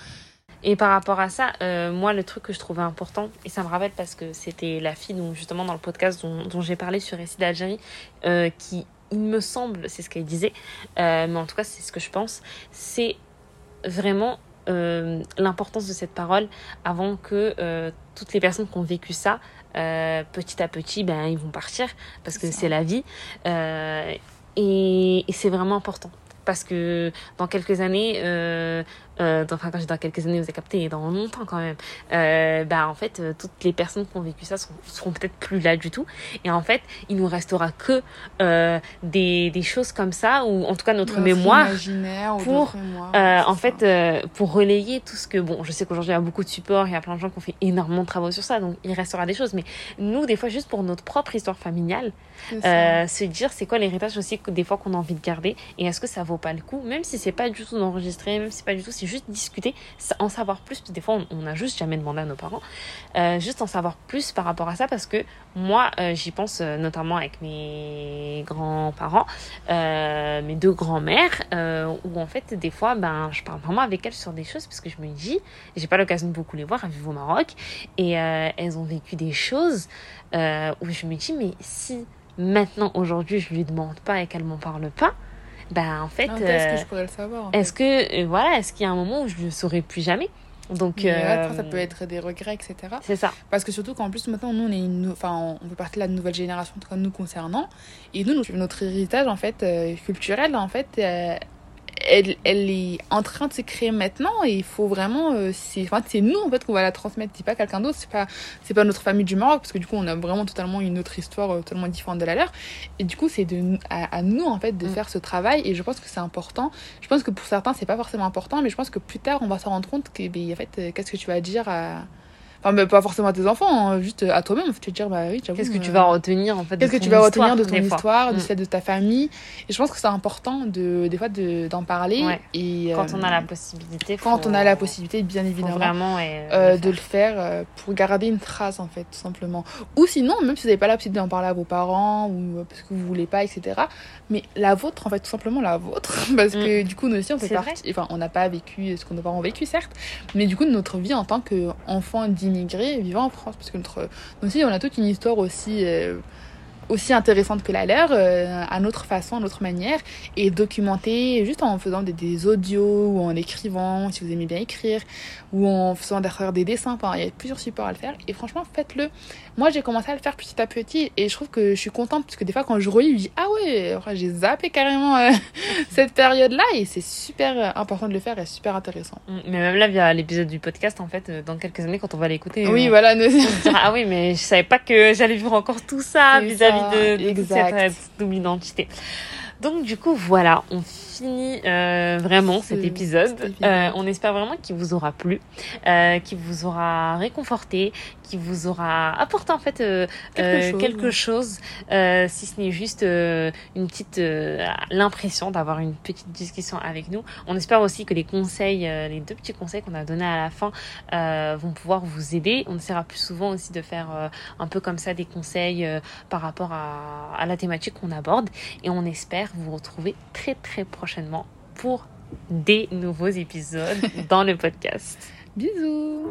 Et par rapport à ça, euh, moi, le truc que je trouvais important, et ça me rappelle parce que c'était la fille, dont, justement, dans le podcast dont, dont j'ai parlé sur Récit d'Algérie, euh, qui, il me semble, c'est ce qu'elle disait, euh, mais en tout cas, c'est ce que je pense, c'est vraiment l'importance de cette parole avant que toutes les personnes qui ont vécu ça, euh, petit à petit, ben, ils vont partir parce que C'est la vie. Euh, et, et c'est vraiment important. Parce que dans quelques années, euh, euh, enfin quand dis dans quelques années, vous avez capté, dans longtemps quand même, euh, bah en fait, euh, toutes les personnes qui ont vécu ça seront, seront peut-être plus là du tout. Et en fait, il nous restera que euh, des, des choses comme ça, ou en tout cas notre Notre mémoire, pour, mémoire, euh, en fait, euh, pour relayer tout ce que... Bon, je sais qu'aujourd'hui, il y a beaucoup de supports, il y a plein de gens qui ont fait énormément de travaux sur ça, donc il restera des choses. Mais nous, des fois, juste pour notre propre histoire familiale, euh, se dire c'est quoi l'héritage aussi que des fois qu'on a envie de garder et est-ce que ça vaut pas le coup même si c'est pas du tout d'enregistrer même si c'est pas du tout juste discuter en savoir plus parce que des fois on, on a juste jamais demandé à nos parents. Euh, juste en savoir plus par rapport à ça parce que moi euh, j'y pense euh, notamment avec mes grands-parents mes deux grands-mères où en fait des fois ben je parle vraiment avec elles sur des choses parce que je me dis j'ai pas l'occasion de beaucoup les voir elles vivent au Maroc et elles ont vécu des choses où je me dis mais si maintenant aujourd'hui je lui demande pas et qu'elle m'en parle pas bah en fait, Est-ce euh, que je pourrais le savoir en fait est-ce que euh, voilà, est-ce qu'il y a un moment où je ne saurai plus jamais? Donc Mais euh, après, ça peut être des regrets, etc. c'est ça. Parce que surtout qu'en plus, maintenant, nous, on, est une, enfin, on fait partie de la nouvelle génération, en tout cas nous concernant. Et nous, notre, héritage, en fait, euh, culturel, en fait, euh, elle, elle est en train de se créer maintenant. Et il faut vraiment. euh, c'est enfin, c'est nous, en fait, qu'on va la transmettre. C'est pas quelqu'un d'autre. C'est pas, c'est pas notre famille du Maroc. Parce que du coup, on a vraiment totalement une autre histoire, euh, totalement différente de la leur. Et du coup, c'est de, à, à nous, en fait, de Mm. faire ce travail. Et je pense que c'est important. Je pense que pour certains, c'est pas forcément important. Mais je pense que plus tard, on va s'en rendre compte que, ben, en fait, euh, qu'est-ce que tu vas dire à. Enfin, mais pas forcément à tes enfants, hein, juste à toi-même. Tu te dire, bah oui, Qu'est-ce que tu euh, vas retenir en fait de Qu'est-ce que ton tu vas retenir histoire, de ton histoire, de Mm. celle de ta famille Et je pense que c'est important de, des fois de- d'en parler. Ouais. Et, Quand euh, on a la possibilité. quand on a la possibilité, bien évidemment, vraiment et, euh, le de le faire euh, pour garder une trace, en fait, tout simplement. Ou sinon, même si vous n'avez pas la possibilité d'en parler à vos parents ou euh, parce que vous voulez pas, etc. Mais la vôtre, en fait, tout simplement la vôtre. Parce que du coup, nous aussi, on fait Mm. Partie. Enfin, on n'a pas vécu ce nos parents ont vécu, certes. Mais du coup, notre vie en tant qu'enfant vivant en France. Parce que notre, nous aussi, on a toute une histoire aussi. Aussi intéressante que la leur, euh, à notre façon, à notre manière, et documenter juste en faisant des, des audios ou en écrivant, si vous aimez bien écrire, ou en faisant derrière des dessins. Enfin, il y a plusieurs supports à le faire. Et franchement, faites-le. Moi, j'ai commencé à le faire petit à petit, et je trouve que je suis contente, parce que des fois, quand je relis, je me dis, ah ouais, enfin, j'ai zappé carrément euh, cette période-là, et c'est super euh, important de le faire et super intéressant. Mm. Mais même là, via l'épisode du podcast, en fait, dans quelques années, quand on va l'écouter, Oui, on- voilà. on se dira, ah oui, mais je savais pas que j'allais vivre encore tout ça C'est vis-à-vis ça, de, de toute exact. cette double identité. Donc du coup, voilà, on finit euh, vraiment Ce- cet épisode. Euh, on espère vraiment qu'il vous aura plu, euh, qu'il vous aura réconforté, qu'il vous aura apporté en fait Quelque chose. quelque chose, si ce n'est juste une petite l'impression d'avoir une petite discussion avec nous. On espère aussi que les conseils, les deux petits conseils qu'on a donnés à la fin, vont pouvoir vous aider. On essaiera plus souvent aussi de faire un peu comme ça des conseils par rapport à, à la thématique qu'on aborde. Et on espère vous retrouver très très prochainement pour des nouveaux épisodes dans le podcast. Bisous